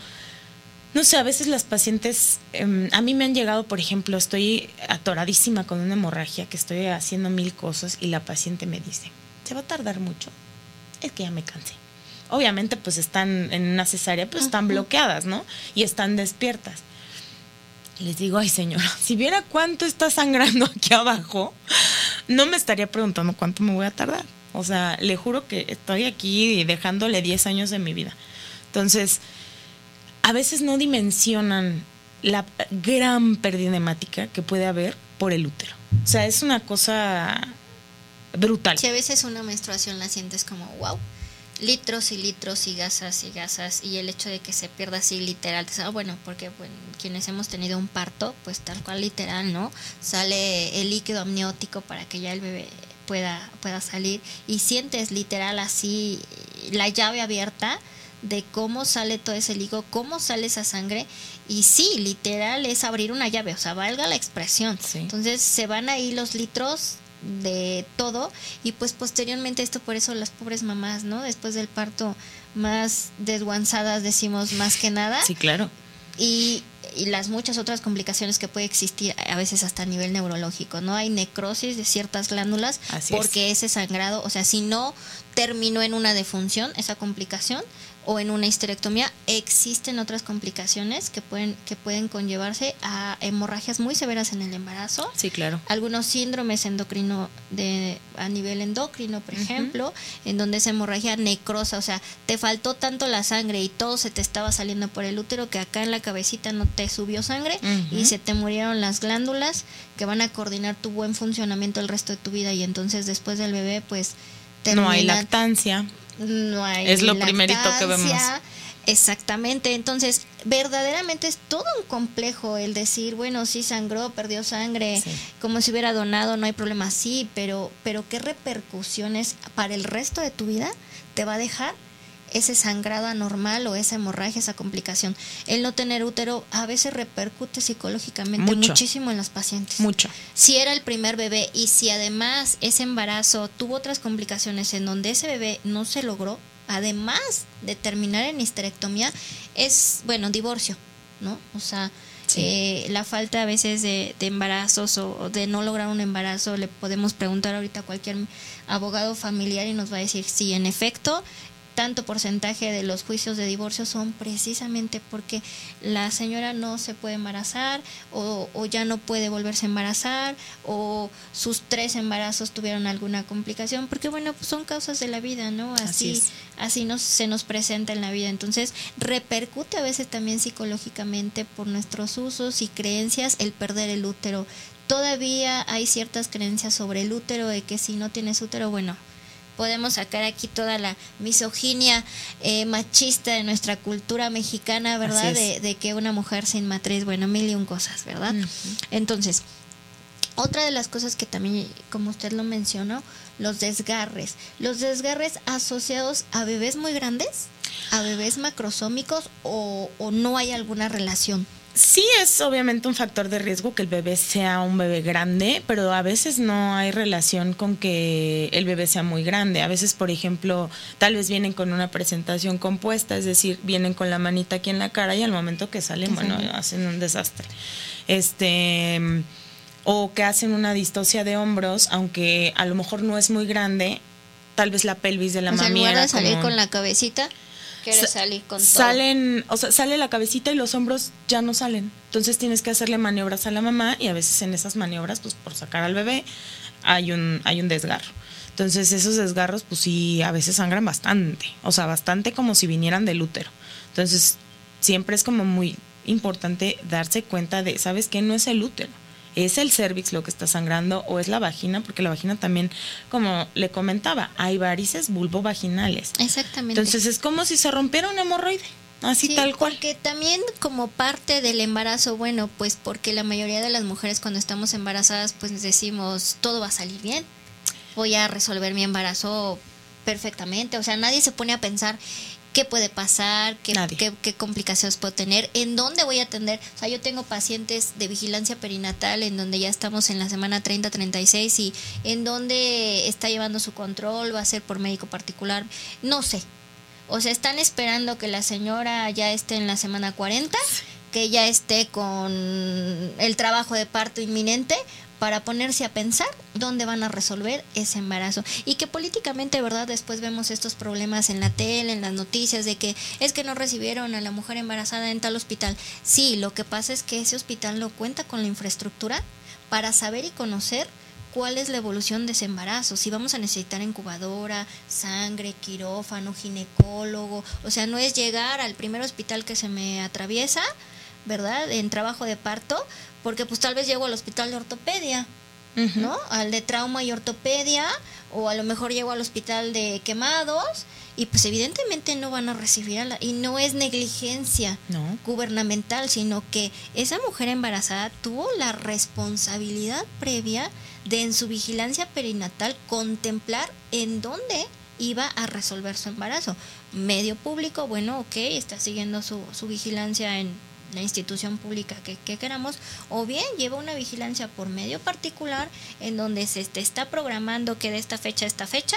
no sé, a veces las pacientes, em, a mí me han llegado, por ejemplo, estoy atoradísima con una hemorragia, que estoy haciendo mil cosas y la paciente me dice, ¿se va a tardar mucho? Es que ya me cansé. Obviamente, pues están en una cesárea, pues están bloqueadas, ¿no? Y están despiertas les digo, ay señora, si viera cuánto está sangrando aquí abajo, no me estaría preguntando cuánto me voy a tardar. O sea, le juro que estoy aquí dejándole 10 años de mi vida. Entonces, a veces no dimensionan la gran pérdida hemática que puede haber por el útero. O sea, es una cosa brutal. Si a veces una menstruación la sientes como wow, litros y litros y gasas y gasas y el hecho de que se pierda así literal, ah, bueno, porque bueno, quienes hemos tenido un parto, pues tal cual literal, ¿no? Sale el líquido amniótico para que ya el bebé pueda, pueda salir y sientes literal así la llave abierta de cómo sale todo ese líquido, cómo sale esa sangre y sí, literal es abrir una llave, o sea, valga la expresión. Entonces se van ahí los litros de todo y pues posteriormente esto por eso las pobres mamás, ¿no? Después del parto más desguanzadas decimos más que nada. Sí, claro. Y, y las muchas otras complicaciones que puede existir a veces hasta a nivel neurológico, ¿no? Hay necrosis de ciertas glándulas porque ese sangrado, o sea, si no terminó en una defunción, esa complicación, o en una histerectomía, existen otras complicaciones que pueden, que pueden conllevarse a hemorragias muy severas en el embarazo. Sí, claro. Algunos síndromes endocrino de, a nivel endocrino, por ejemplo, en donde esa hemorragia necrosa, o sea, te faltó tanto la sangre y todo se te estaba saliendo por el útero que acá en la cabecita no te subió sangre y se te murieron las glándulas que van a coordinar tu buen funcionamiento el resto de tu vida y entonces después del bebé, pues... no hay lactancia no hay Es lo primerito que vemos. Exactamente, entonces verdaderamente es todo un complejo el decir, bueno, sí sangró, perdió sangre, como si hubiera donado, no hay problema, sí, pero, pero ¿qué repercusiones para el resto de tu vida te va a dejar ese sangrado anormal o esa hemorragia, esa complicación. El no tener útero a veces repercute psicológicamente muchísimo en los pacientes. Mucho. Si era el primer bebé y si además ese embarazo tuvo otras complicaciones en donde ese bebé no se logró, además de terminar en histerectomía, es, bueno, divorcio, ¿no? O sea, eh, la falta a veces de, embarazos o, de no lograr un embarazo, le podemos preguntar ahorita a cualquier abogado familiar y nos va a decir, sí, en efecto, tanto porcentaje de los juicios de divorcio son precisamente porque la señora no se puede embarazar o, ya no puede volverse a embarazar o sus tres embarazos tuvieron alguna complicación, porque bueno, pues son causas de la vida, ¿no? Así, así, nos, se nos presenta en la vida. Entonces, repercute a veces también psicológicamente por nuestros usos y creencias el perder el útero. Todavía hay ciertas creencias sobre el útero de que si no tienes útero, bueno, podemos sacar aquí toda la misoginia eh, machista de nuestra cultura mexicana, ¿verdad? De, que una mujer sin matriz, bueno, mil y un cosas, ¿verdad? Entonces, otra de las cosas que también, como usted lo mencionó, los desgarres. Los desgarres asociados a bebés muy grandes, a bebés macrosómicos o, o no hay alguna relación sí es obviamente un factor de riesgo que el bebé sea un bebé grande, pero a veces no hay relación con que el bebé sea muy grande. A veces, por ejemplo, tal vez vienen con una presentación compuesta, es decir, vienen con la manita aquí en la cara y al momento que salen, bueno, hacen un desastre. Este o que hacen una distosia de hombros, aunque a lo mejor no es muy grande, tal vez la pelvis de la o salir con la cabecita Quiere salir con Salen, o sea, sale la cabecita y los hombros ya no salen. Entonces tienes que hacerle maniobras a la mamá y a veces en esas maniobras, pues por sacar al bebé, hay un, hay un desgarro. Entonces esos desgarros, pues sí, a veces sangran bastante. O sea, bastante como si vinieran del útero. Entonces siempre es como muy importante darse cuenta de, ¿sabes qué? No es el útero es el cervix lo que está sangrando o es la vagina, porque la vagina también, como le comentaba, hay varices vulvovaginales. Exactamente. Entonces es como si se rompiera un hemorroide. Así tal cual. Porque también como parte del embarazo, bueno, pues porque la mayoría de las mujeres cuando estamos embarazadas, pues decimos, todo va a salir bien, voy a resolver mi embarazo perfectamente. O sea, nadie se pone a pensar, qué puede pasar, qué, qué, complicaciones puedo tener, en dónde voy a atender. O sea, yo tengo pacientes de vigilancia perinatal en donde ya estamos en la semana 30-36 y en dónde está llevando su control, va a ser por médico particular, no sé. O sea, están esperando que la señora ya esté en la semana 40, que ya esté con el trabajo de parto inminente para ponerse a pensar dónde van a resolver ese embarazo. Y que políticamente, ¿verdad? Después vemos estos problemas en la tele, en las noticias, de que es que no recibieron a la mujer embarazada en tal hospital. Sí, lo que pasa es que ese hospital no cuenta con la infraestructura para saber y conocer cuál es la evolución de ese embarazo, si vamos a necesitar incubadora, sangre, quirófano, ginecólogo, o sea, no es llegar al primer hospital que se me atraviesa, ¿verdad? En trabajo de parto, porque pues tal vez llego al hospital de ortopedia, ¿no? Al de trauma y ortopedia, o a lo mejor llego al hospital de quemados, y pues evidentemente no van a recibir a la, y no es negligencia No. gubernamental, sino que esa mujer embarazada tuvo la responsabilidad previa de en su vigilancia perinatal contemplar en dónde iba a resolver su embarazo. Medio público, bueno, ok, está siguiendo su, su vigilancia en la institución pública que, que queramos, o bien lleva una vigilancia por medio particular en donde se te está programando que de esta fecha a esta fecha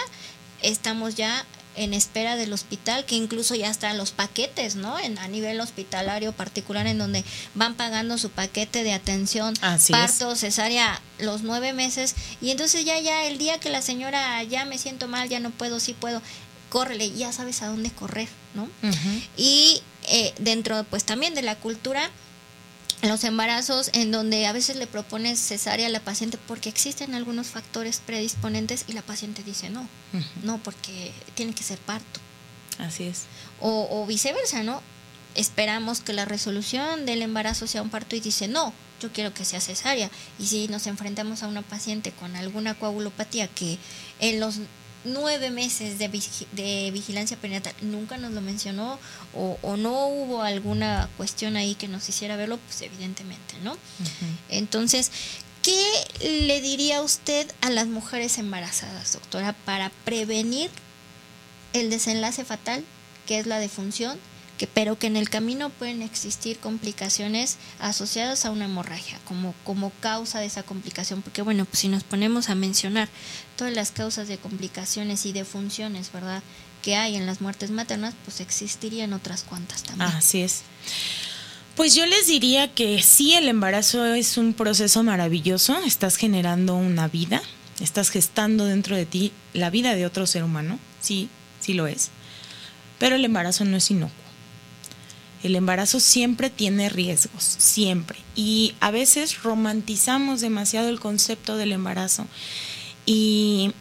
estamos ya en espera del hospital, que incluso ya están los paquetes, ¿no? En, a nivel hospitalario particular, en donde van pagando su paquete de atención, Así es. parto, cesárea, los nueve meses, y entonces ya, ya, el día que la señora ya me siento mal, ya no puedo, sí puedo, córrele, ya sabes a dónde correr, ¿no? Y eh, dentro, pues también de la cultura, los embarazos en donde a veces le propones cesárea a la paciente porque existen algunos factores predisponentes y la paciente dice no, no, porque tiene que ser parto. Así es. O, o viceversa, ¿no? Esperamos que la resolución del embarazo sea un parto y dice no, yo quiero que sea cesárea. Y si nos enfrentamos a una paciente con alguna coagulopatía que en los nueve meses de, vigi- de vigilancia perinatal nunca nos lo mencionó o, o no hubo alguna cuestión ahí que nos hiciera verlo, pues evidentemente, ¿no? Entonces, ¿qué le diría usted a las mujeres embarazadas, doctora, para prevenir el desenlace fatal, que es la defunción, que, pero que en el camino pueden existir complicaciones asociadas a una hemorragia, como, como causa de esa complicación? Porque bueno, pues si nos ponemos a mencionar todas las causas de complicaciones y defunciones, ¿verdad? que hay en las muertes maternas, pues existirían otras cuantas también. Así es. Pues yo les diría que sí, el embarazo es un proceso maravilloso. Estás generando una vida, estás gestando dentro de ti la vida de otro ser humano. Sí, sí lo es. Pero el embarazo no es inocuo. El embarazo siempre tiene riesgos, siempre. Y a veces romantizamos demasiado el concepto del embarazo. Y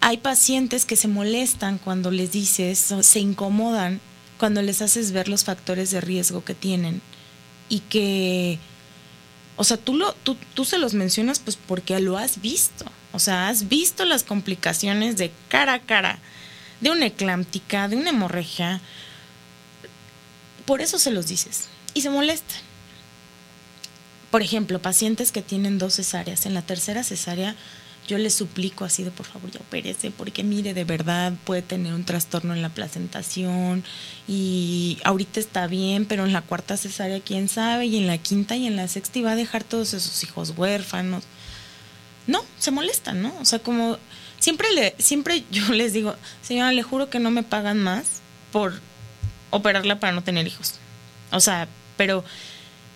hay pacientes que se molestan cuando les dices, se incomodan cuando les haces ver los factores de riesgo que tienen y que, o sea, tú, lo, tú, tú se los mencionas pues porque lo has visto, o sea, has visto las complicaciones de cara a cara, de una eclámptica, de una hemorragia, por eso se los dices y se molestan. Por ejemplo, pacientes que tienen dos cesáreas, en la tercera cesárea yo les suplico así de por favor ya opérese, porque mire, de verdad puede tener un trastorno en la placentación y ahorita está bien, pero en la cuarta cesárea quién sabe, y en la quinta y en la sexta y va a dejar todos esos hijos huérfanos. No, se molestan, ¿no? O sea, como siempre le siempre yo les digo, "Señora, le juro que no me pagan más por operarla para no tener hijos." O sea, pero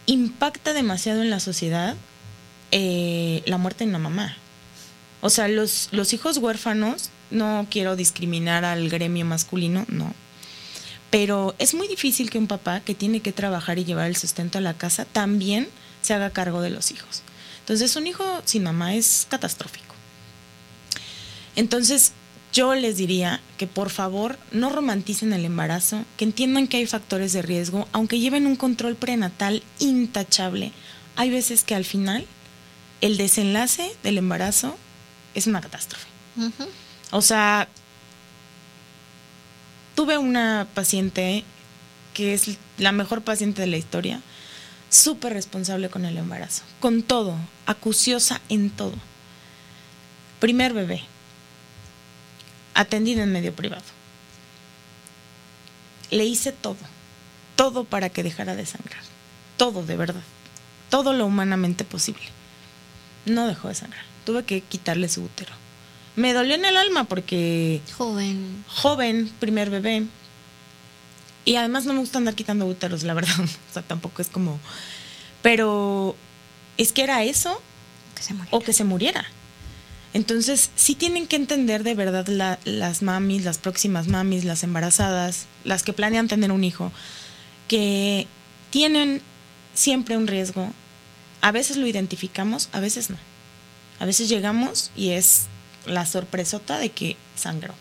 impacta demasiado en la sociedad eh, la muerte de una mamá. O sea, los, los hijos huérfanos, no quiero discriminar al gremio masculino, no. Pero es muy difícil que un papá que tiene que trabajar y llevar el sustento a la casa también se haga cargo de los hijos. Entonces, un hijo sin mamá es catastrófico. Entonces, yo les diría que por favor no romanticen el embarazo, que entiendan que hay factores de riesgo, aunque lleven un control prenatal intachable. Hay veces que al final el desenlace del embarazo es una catástrofe. O sea, tuve una paciente que es la mejor paciente de la historia, súper responsable con el embarazo, con todo, acuciosa en todo. Primer bebé, atendida en medio privado. Le hice todo, todo para que dejara de sangrar, todo de verdad, todo lo humanamente posible. No dejó de sangrar, tuve que quitarle su útero. Me dolió en el alma porque Joven. joven, primer bebé. Y además no me gusta andar quitando úteros, la verdad. O sea, tampoco es como... Pero es que era eso Que se o que se muriera. Entonces, sí tienen que entender de verdad la- las mamis, las próximas mamis, las embarazadas, las que planean tener un hijo, que tienen siempre un riesgo. A veces lo identificamos, a veces no. A veces llegamos y es la sorpresota de que sangró.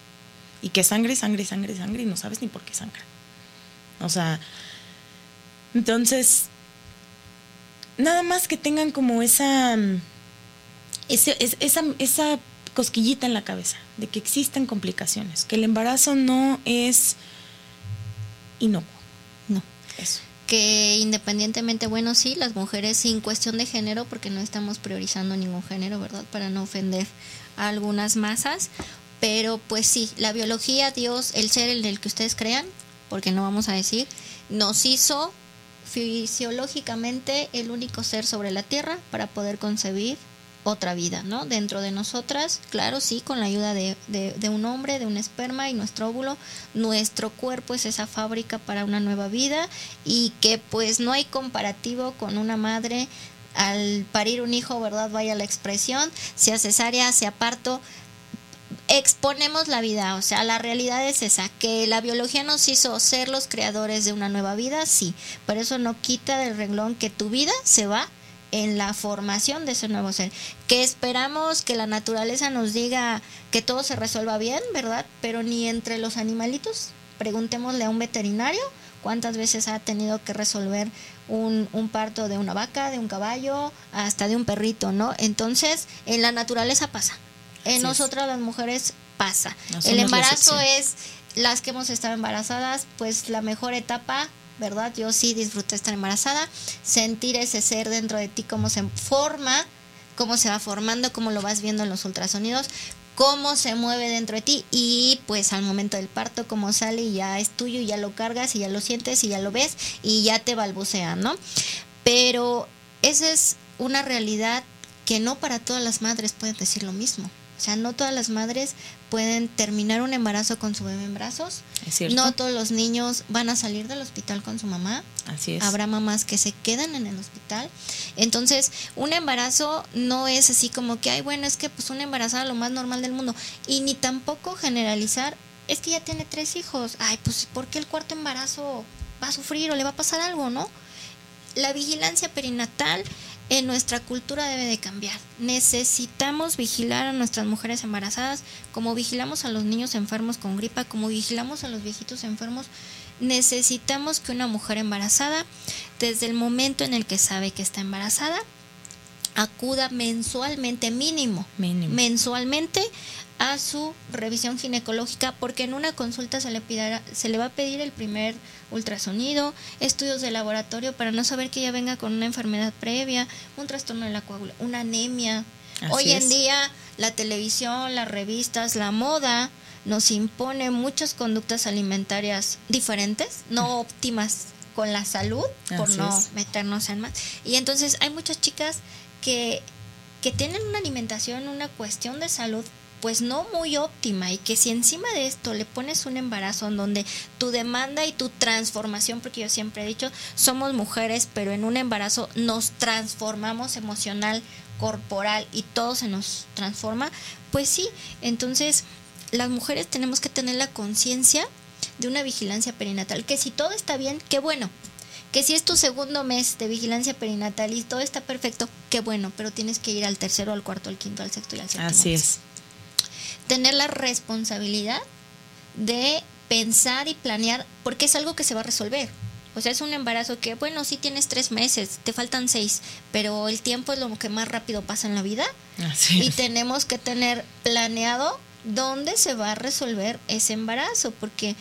Y que sangre, sangre, sangre, sangre y no sabes ni por qué sangra. O sea, entonces, nada más que tengan como esa, ese, esa, esa cosquillita en la cabeza de que existen complicaciones, que el embarazo no es inocuo. No. Eso. Que independientemente, bueno, sí, las mujeres sin cuestión de género, porque no estamos priorizando ningún género, ¿verdad? Para no ofender a algunas masas, pero pues sí, la biología, Dios, el ser en el que ustedes crean, porque no vamos a decir, nos hizo fisiológicamente el único ser sobre la tierra para poder concebir otra vida, ¿no? Dentro de nosotras, claro, sí, con la ayuda de, de, un hombre, de un esperma y nuestro óvulo, nuestro cuerpo es esa fábrica para una nueva vida y que pues no hay comparativo con una madre al parir un hijo, ¿verdad? Vaya la expresión, sea cesárea, sea parto, exponemos la vida, o sea, la realidad es esa, que la biología nos hizo ser los creadores de una nueva vida, sí, pero eso no quita del renglón que tu vida se va en la formación de ese nuevo ser. Que esperamos que la naturaleza nos diga que todo se resuelva bien, ¿verdad? Pero ni entre los animalitos, preguntémosle a un veterinario cuántas veces ha tenido que resolver un, un, parto de una vaca, de un caballo, hasta de un perrito, ¿no? Entonces, en la naturaleza pasa. En nosotras las mujeres pasa. el embarazo es las que hemos estado embarazadas, pues la mejor etapa, ¿verdad? Yo sí disfruté estar embarazada, sentir ese ser dentro de ti, cómo se forma, cómo se va formando, cómo lo vas viendo en los ultrasonidos, cómo se mueve dentro de ti y pues al momento del parto cómo sale y ya es tuyo y ya lo cargas y ya lo sientes y ya lo ves y ya te balbucea, ¿no? Pero esa es una realidad que no para todas las madres pueden decir lo mismo. O sea, no todas las madres pueden terminar un embarazo con su bebé en brazos. Es cierto. No todos los niños van a salir del hospital con su mamá. Así es. Habrá mamás que se quedan en el hospital. Entonces, un embarazo no es así como que, ay, bueno, es que pues un embarazo es lo más normal del mundo. Y ni tampoco generalizar, es que ya tiene tres hijos. Ay, pues ¿por qué el cuarto embarazo va a sufrir o le va a pasar algo, no? La vigilancia perinatal en nuestra cultura debe de cambiar. Necesitamos vigilar a nuestras mujeres embarazadas como vigilamos a los niños enfermos con gripa, como vigilamos a los viejitos enfermos. Necesitamos que una mujer embarazada, desde el momento en el que sabe que está embarazada, acuda mensualmente, mínimo, mínimo. mensualmente a su revisión ginecológica porque en una consulta se le, pidará, se le va a pedir el primer ultrasonido, estudios de laboratorio para no saber que ella venga con una enfermedad previa, un trastorno de la coagulación, una anemia. Hoy en día la televisión, las revistas, la moda nos impone muchas conductas alimentarias diferentes, no óptimas con la salud, por no meternos en más. Y entonces hay muchas chicas que, que tienen una alimentación, una cuestión de salud pues no muy óptima y que si encima de esto le pones un embarazo en donde tu demanda y tu transformación, porque yo siempre he dicho, somos mujeres, pero en un embarazo nos transformamos emocional, corporal y todo se nos transforma, pues sí, entonces las mujeres tenemos que tener la conciencia de una vigilancia perinatal, que si todo está bien, qué bueno, que si es tu segundo mes de vigilancia perinatal y todo está perfecto, qué bueno, pero tienes que ir al tercero, al cuarto, al quinto, al sexto y al séptimo. Así es tener la responsabilidad de pensar y planear, porque es algo que se va a resolver. O sea, es un embarazo que, bueno, sí tienes tres meses, te faltan seis, pero el tiempo es lo que más rápido pasa en la vida. y tenemos que tener planeado dónde se va a resolver ese embarazo, porque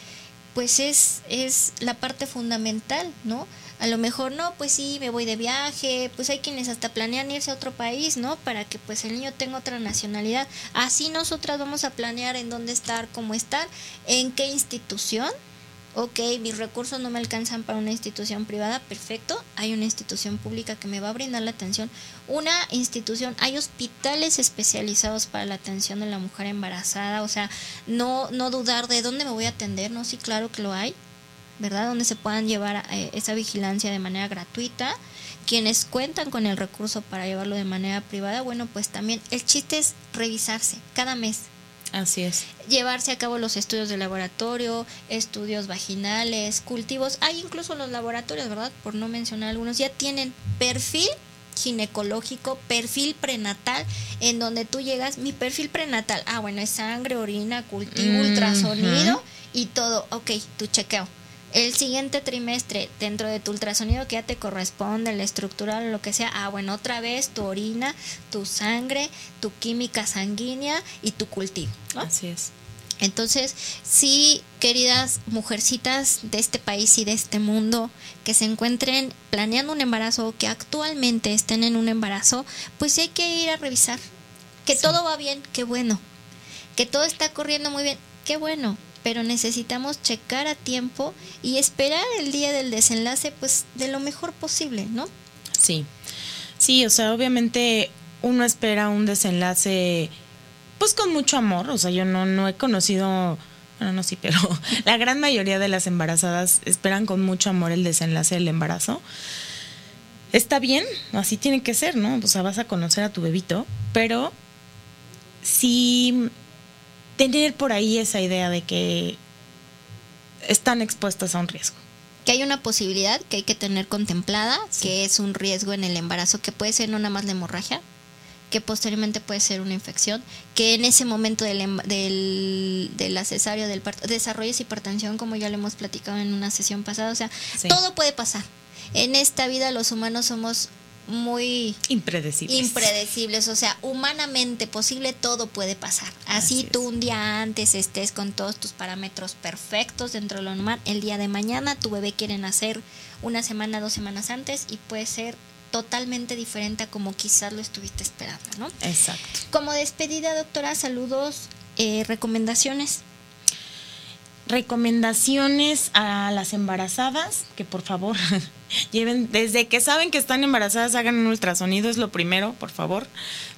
pues es, es la parte fundamental, ¿no? a lo mejor no, pues sí, me voy de viaje, pues hay quienes hasta planean irse a otro país, ¿no? Para que pues el niño tenga otra nacionalidad. Así nosotras vamos a planear en dónde estar, cómo estar, en qué institución. Ok, mis recursos no me alcanzan para una institución privada, perfecto. Hay una institución pública que me va a brindar la atención. Una institución, hay hospitales especializados para la atención de la mujer embarazada, o sea, no, no dudar de dónde me voy a atender, ¿no? Sí, claro que lo hay ¿verdad? Donde se puedan llevar eh, esa vigilancia de manera gratuita. Quienes cuentan con el recurso para llevarlo de manera privada, bueno, pues también el chiste es revisarse cada mes. Así es. Llevarse a cabo los estudios de laboratorio, estudios vaginales, cultivos. Hay incluso los laboratorios, ¿verdad? Por no mencionar algunos, ya tienen perfil ginecológico, perfil prenatal, en donde tú llegas, mi perfil prenatal, ah, bueno, es sangre, orina, cultivo, ultrasonido y todo, ok, tu chequeo el siguiente trimestre, dentro de tu ultrasonido que ya te corresponde, la estructural, lo que sea, ah, bueno, otra vez tu orina, tu sangre, tu química sanguínea y tu cultivo. Así es. Entonces, sí, queridas mujercitas de este país y de este mundo que se encuentren planeando un embarazo o que actualmente estén en un embarazo, pues sí hay que ir a revisar. Que todo va bien, qué bueno. Que todo está corriendo muy bien, qué bueno. Pero necesitamos checar a tiempo y esperar el día del desenlace, pues de lo mejor posible, ¿no? Sí. Sí, o sea, obviamente uno espera un desenlace pues con mucho amor, o sea, yo no, no he conocido, bueno, no sí, pero la gran mayoría de las embarazadas esperan con mucho amor el desenlace del embarazo. Está bien, así tiene que ser, ¿no? O sea, vas a conocer a tu bebito, pero sí tener por ahí esa idea de que están expuestas a un riesgo. Que hay una posibilidad que hay que tener contemplada, que es un riesgo en el embarazo, que puede ser no nada más la hemorragia, que posteriormente puede ser una infección, que en ese momento del, em, del, del del parto, desarrolles hipertensión, como ya lo hemos platicado en una sesión pasada, o sea, todo puede pasar. En esta vida los humanos somos muy impredecibles. Impredecibles, o sea, humanamente posible todo puede pasar. Así, tú un día antes estés con todos tus parámetros perfectos dentro de lo normal, el día de mañana tu bebé quiere nacer una semana, dos semanas antes y puede ser totalmente diferente a como quizás lo estuviste esperando, ¿no? Exacto. Como despedida, doctora, saludos, eh, recomendaciones. Recomendaciones a las embarazadas, que por favor lleven, desde que saben que están embarazadas, hagan un ultrasonido, es lo primero, por favor.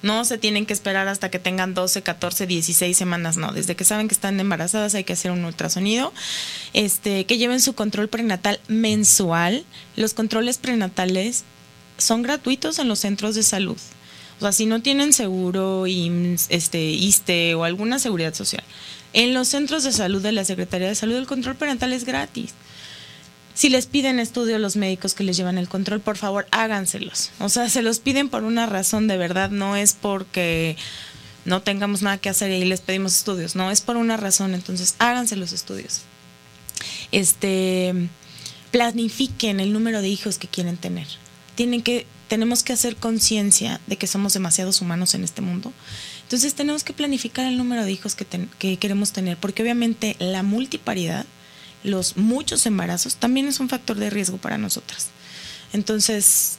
No se tienen que esperar hasta que tengan 12, 14, 16 semanas, no. Desde que saben que están embarazadas hay que hacer un ultrasonido. Este, que lleven su control prenatal mensual. Los controles prenatales son gratuitos en los centros de salud. O sea, si no tienen seguro, este, ISTE o alguna seguridad social, en los centros de salud de la Secretaría de Salud el control parental es gratis. Si les piden estudio los médicos que les llevan el control, por favor, háganselos. O sea, se los piden por una razón de verdad, no es porque no tengamos nada que hacer y les pedimos estudios, no, es por una razón, entonces háganse los estudios. Este planifiquen el número de hijos que quieren tener tienen que, tenemos que hacer conciencia de que somos demasiados humanos en este mundo. Entonces tenemos que planificar el número de hijos que, que queremos tener, porque obviamente la multiparidad, los muchos embarazos, también es un factor de riesgo para nosotras. Entonces,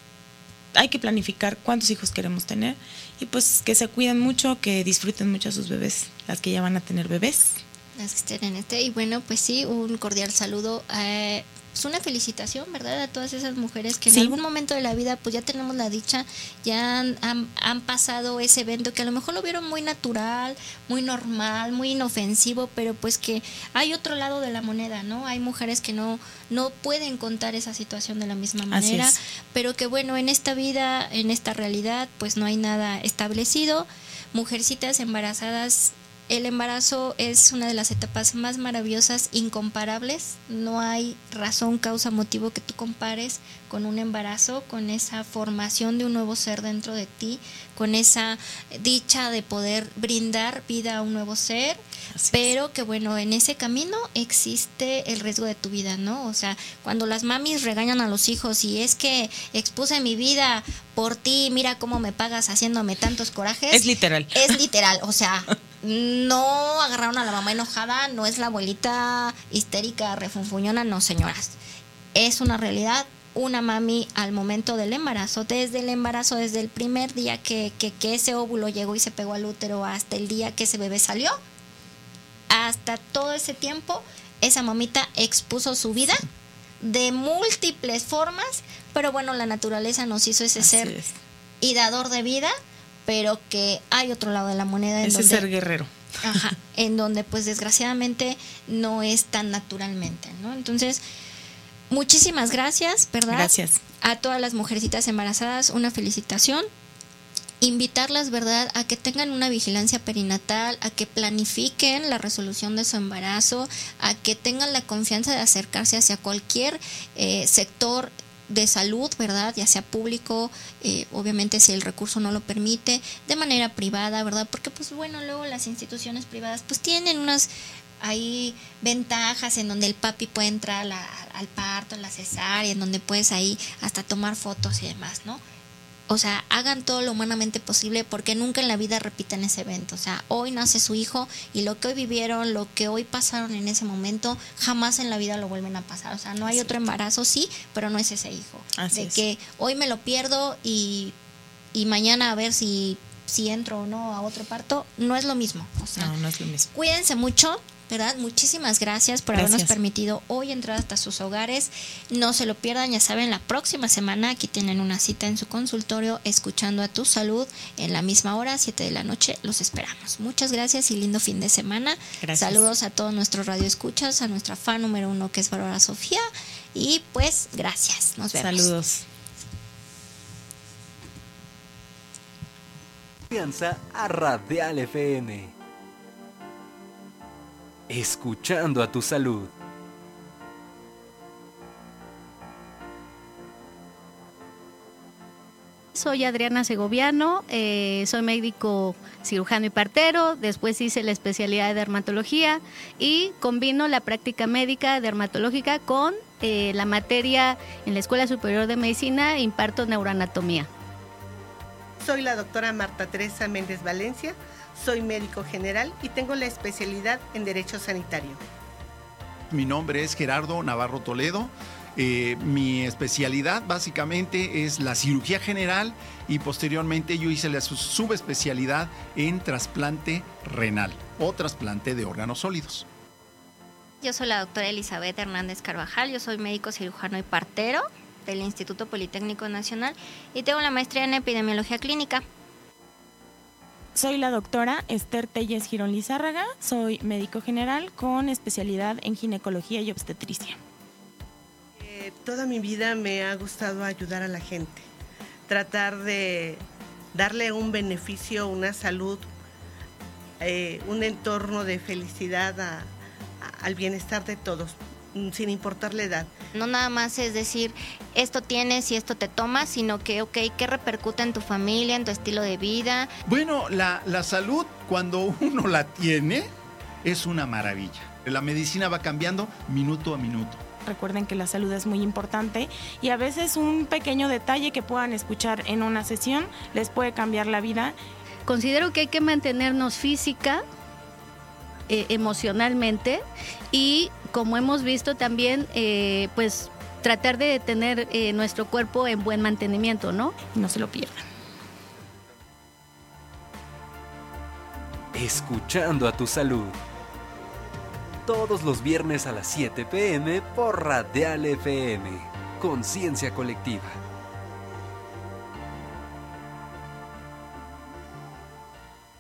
hay que planificar cuántos hijos queremos tener y pues que se cuiden mucho, que disfruten mucho a sus bebés, las que ya van a tener bebés. Las que estén en este. Y bueno, pues sí, un cordial saludo. Eh, pues una felicitación, ¿verdad? A todas esas mujeres que en algún momento de la vida pues ya tenemos la dicha, ya han, han, pasado ese evento que a lo mejor lo vieron muy natural, muy normal, muy inofensivo, pero pues que hay otro lado de la moneda, ¿no? Hay mujeres que no, no pueden contar esa situación de la misma manera, pero que bueno, en esta vida, en esta realidad, pues no hay nada establecido. Mujercitas embarazadas el embarazo es una de las etapas más maravillosas, incomparables. No hay razón, causa, motivo que tú compares con un embarazo, con esa formación de un nuevo ser dentro de ti, con esa dicha de poder brindar vida a un nuevo ser. pero que bueno, en ese camino existe el riesgo de tu vida, ¿no? O sea, cuando las mamis regañan a los hijos y es que expuse mi vida por ti, mira cómo me pagas haciéndome tantos corajes. Es literal. Es literal, o sea, no agarraron a la mamá enojada, no es la abuelita histérica, refunfuñona, no, señoras. Es una realidad. Una mami al momento del embarazo, desde el embarazo, desde el primer día que, que, que ese óvulo llegó y se pegó al útero hasta el día que ese bebé salió, hasta todo ese tiempo, esa mamita expuso su vida de múltiples formas, pero bueno, la naturaleza nos hizo ese ser y dador de vida pero que hay otro lado de la moneda. En Ese ser guerrero. Ajá, en donde pues desgraciadamente no es tan naturalmente, ¿no? Entonces, muchísimas gracias, ¿verdad? Gracias. A todas las mujercitas embarazadas, una felicitación. Invitarlas, ¿verdad?, a que tengan una vigilancia perinatal, a que planifiquen la resolución de su embarazo, a que tengan la confianza de acercarse hacia cualquier eh, sector de salud, ¿verdad? Ya sea público, eh, obviamente si el recurso no lo permite, de manera privada, ¿verdad? Porque pues bueno, luego las instituciones privadas pues tienen unas hay ventajas en donde el papi puede entrar al parto, a la cesárea, en donde puedes ahí hasta tomar fotos y demás, ¿no? O sea, hagan todo lo humanamente posible porque nunca en la vida repitan ese evento. O sea, hoy nace su hijo y lo que hoy vivieron, lo que hoy pasaron en ese momento, jamás en la vida lo vuelven a pasar. O sea, no hay otro embarazo, sí, pero no es ese hijo. Así de que hoy me lo pierdo y, y mañana a ver si, si entro o no a otro parto, no es lo mismo. O sea, no, no es lo mismo. Cuídense mucho, ¿verdad? Muchísimas gracias por habernos permitido hoy entrar hasta sus hogares. No se lo pierdan, ya saben, la próxima semana aquí tienen una cita en su consultorio escuchando a tu salud en la misma hora, 7 de la noche. Los esperamos. Muchas gracias y lindo fin de semana. Saludos a todos nuestros radioescuchas, a nuestra fan número uno que es Bárbara Sofía. Y pues gracias. Nos vemos. Saludos. a Radial FM escuchando a tu salud. Soy Adriana Segoviano, eh, soy médico cirujano y partero, después hice la especialidad de dermatología y combino la práctica médica dermatológica con eh, la materia en la Escuela Superior de Medicina, imparto neuroanatomía. Soy la doctora Marta Teresa Méndez Valencia, soy médico general y tengo la especialidad en Derecho Sanitario. Mi nombre es Gerardo Navarro Toledo. Eh, mi especialidad básicamente es la cirugía general y posteriormente yo hice la subespecialidad en trasplante renal o trasplante de órganos sólidos. Yo soy la doctora Elizabeth Hernández Carvajal, yo soy médico cirujano y partero del Instituto Politécnico Nacional y tengo la maestría en epidemiología clínica. Soy la doctora Esther Telles Girón Lizárraga, soy médico general con especialidad en ginecología y obstetricia. Eh, toda mi vida me ha gustado ayudar a la gente, tratar de darle un beneficio, una salud, eh, un entorno de felicidad al bienestar de todos. Mm, sin importar la edad. No nada más es decir, esto tienes y esto te tomas, sino que, ok, ¿qué repercute en tu familia, en tu estilo de vida? Bueno, la, la salud, cuando uno la tiene, es una maravilla. La medicina va cambiando minuto a minuto. Recuerden que la salud es muy importante y a veces un pequeño detalle que puedan escuchar en una sesión les puede cambiar la vida. Considero que hay que mantenernos física, eh, emocionalmente y como hemos visto también, eh, pues tratar de tener eh, nuestro cuerpo en buen mantenimiento, ¿no? No se lo pierdan. Escuchando a tu salud. Todos los viernes a las 7 pm por Radial FM. Conciencia colectiva.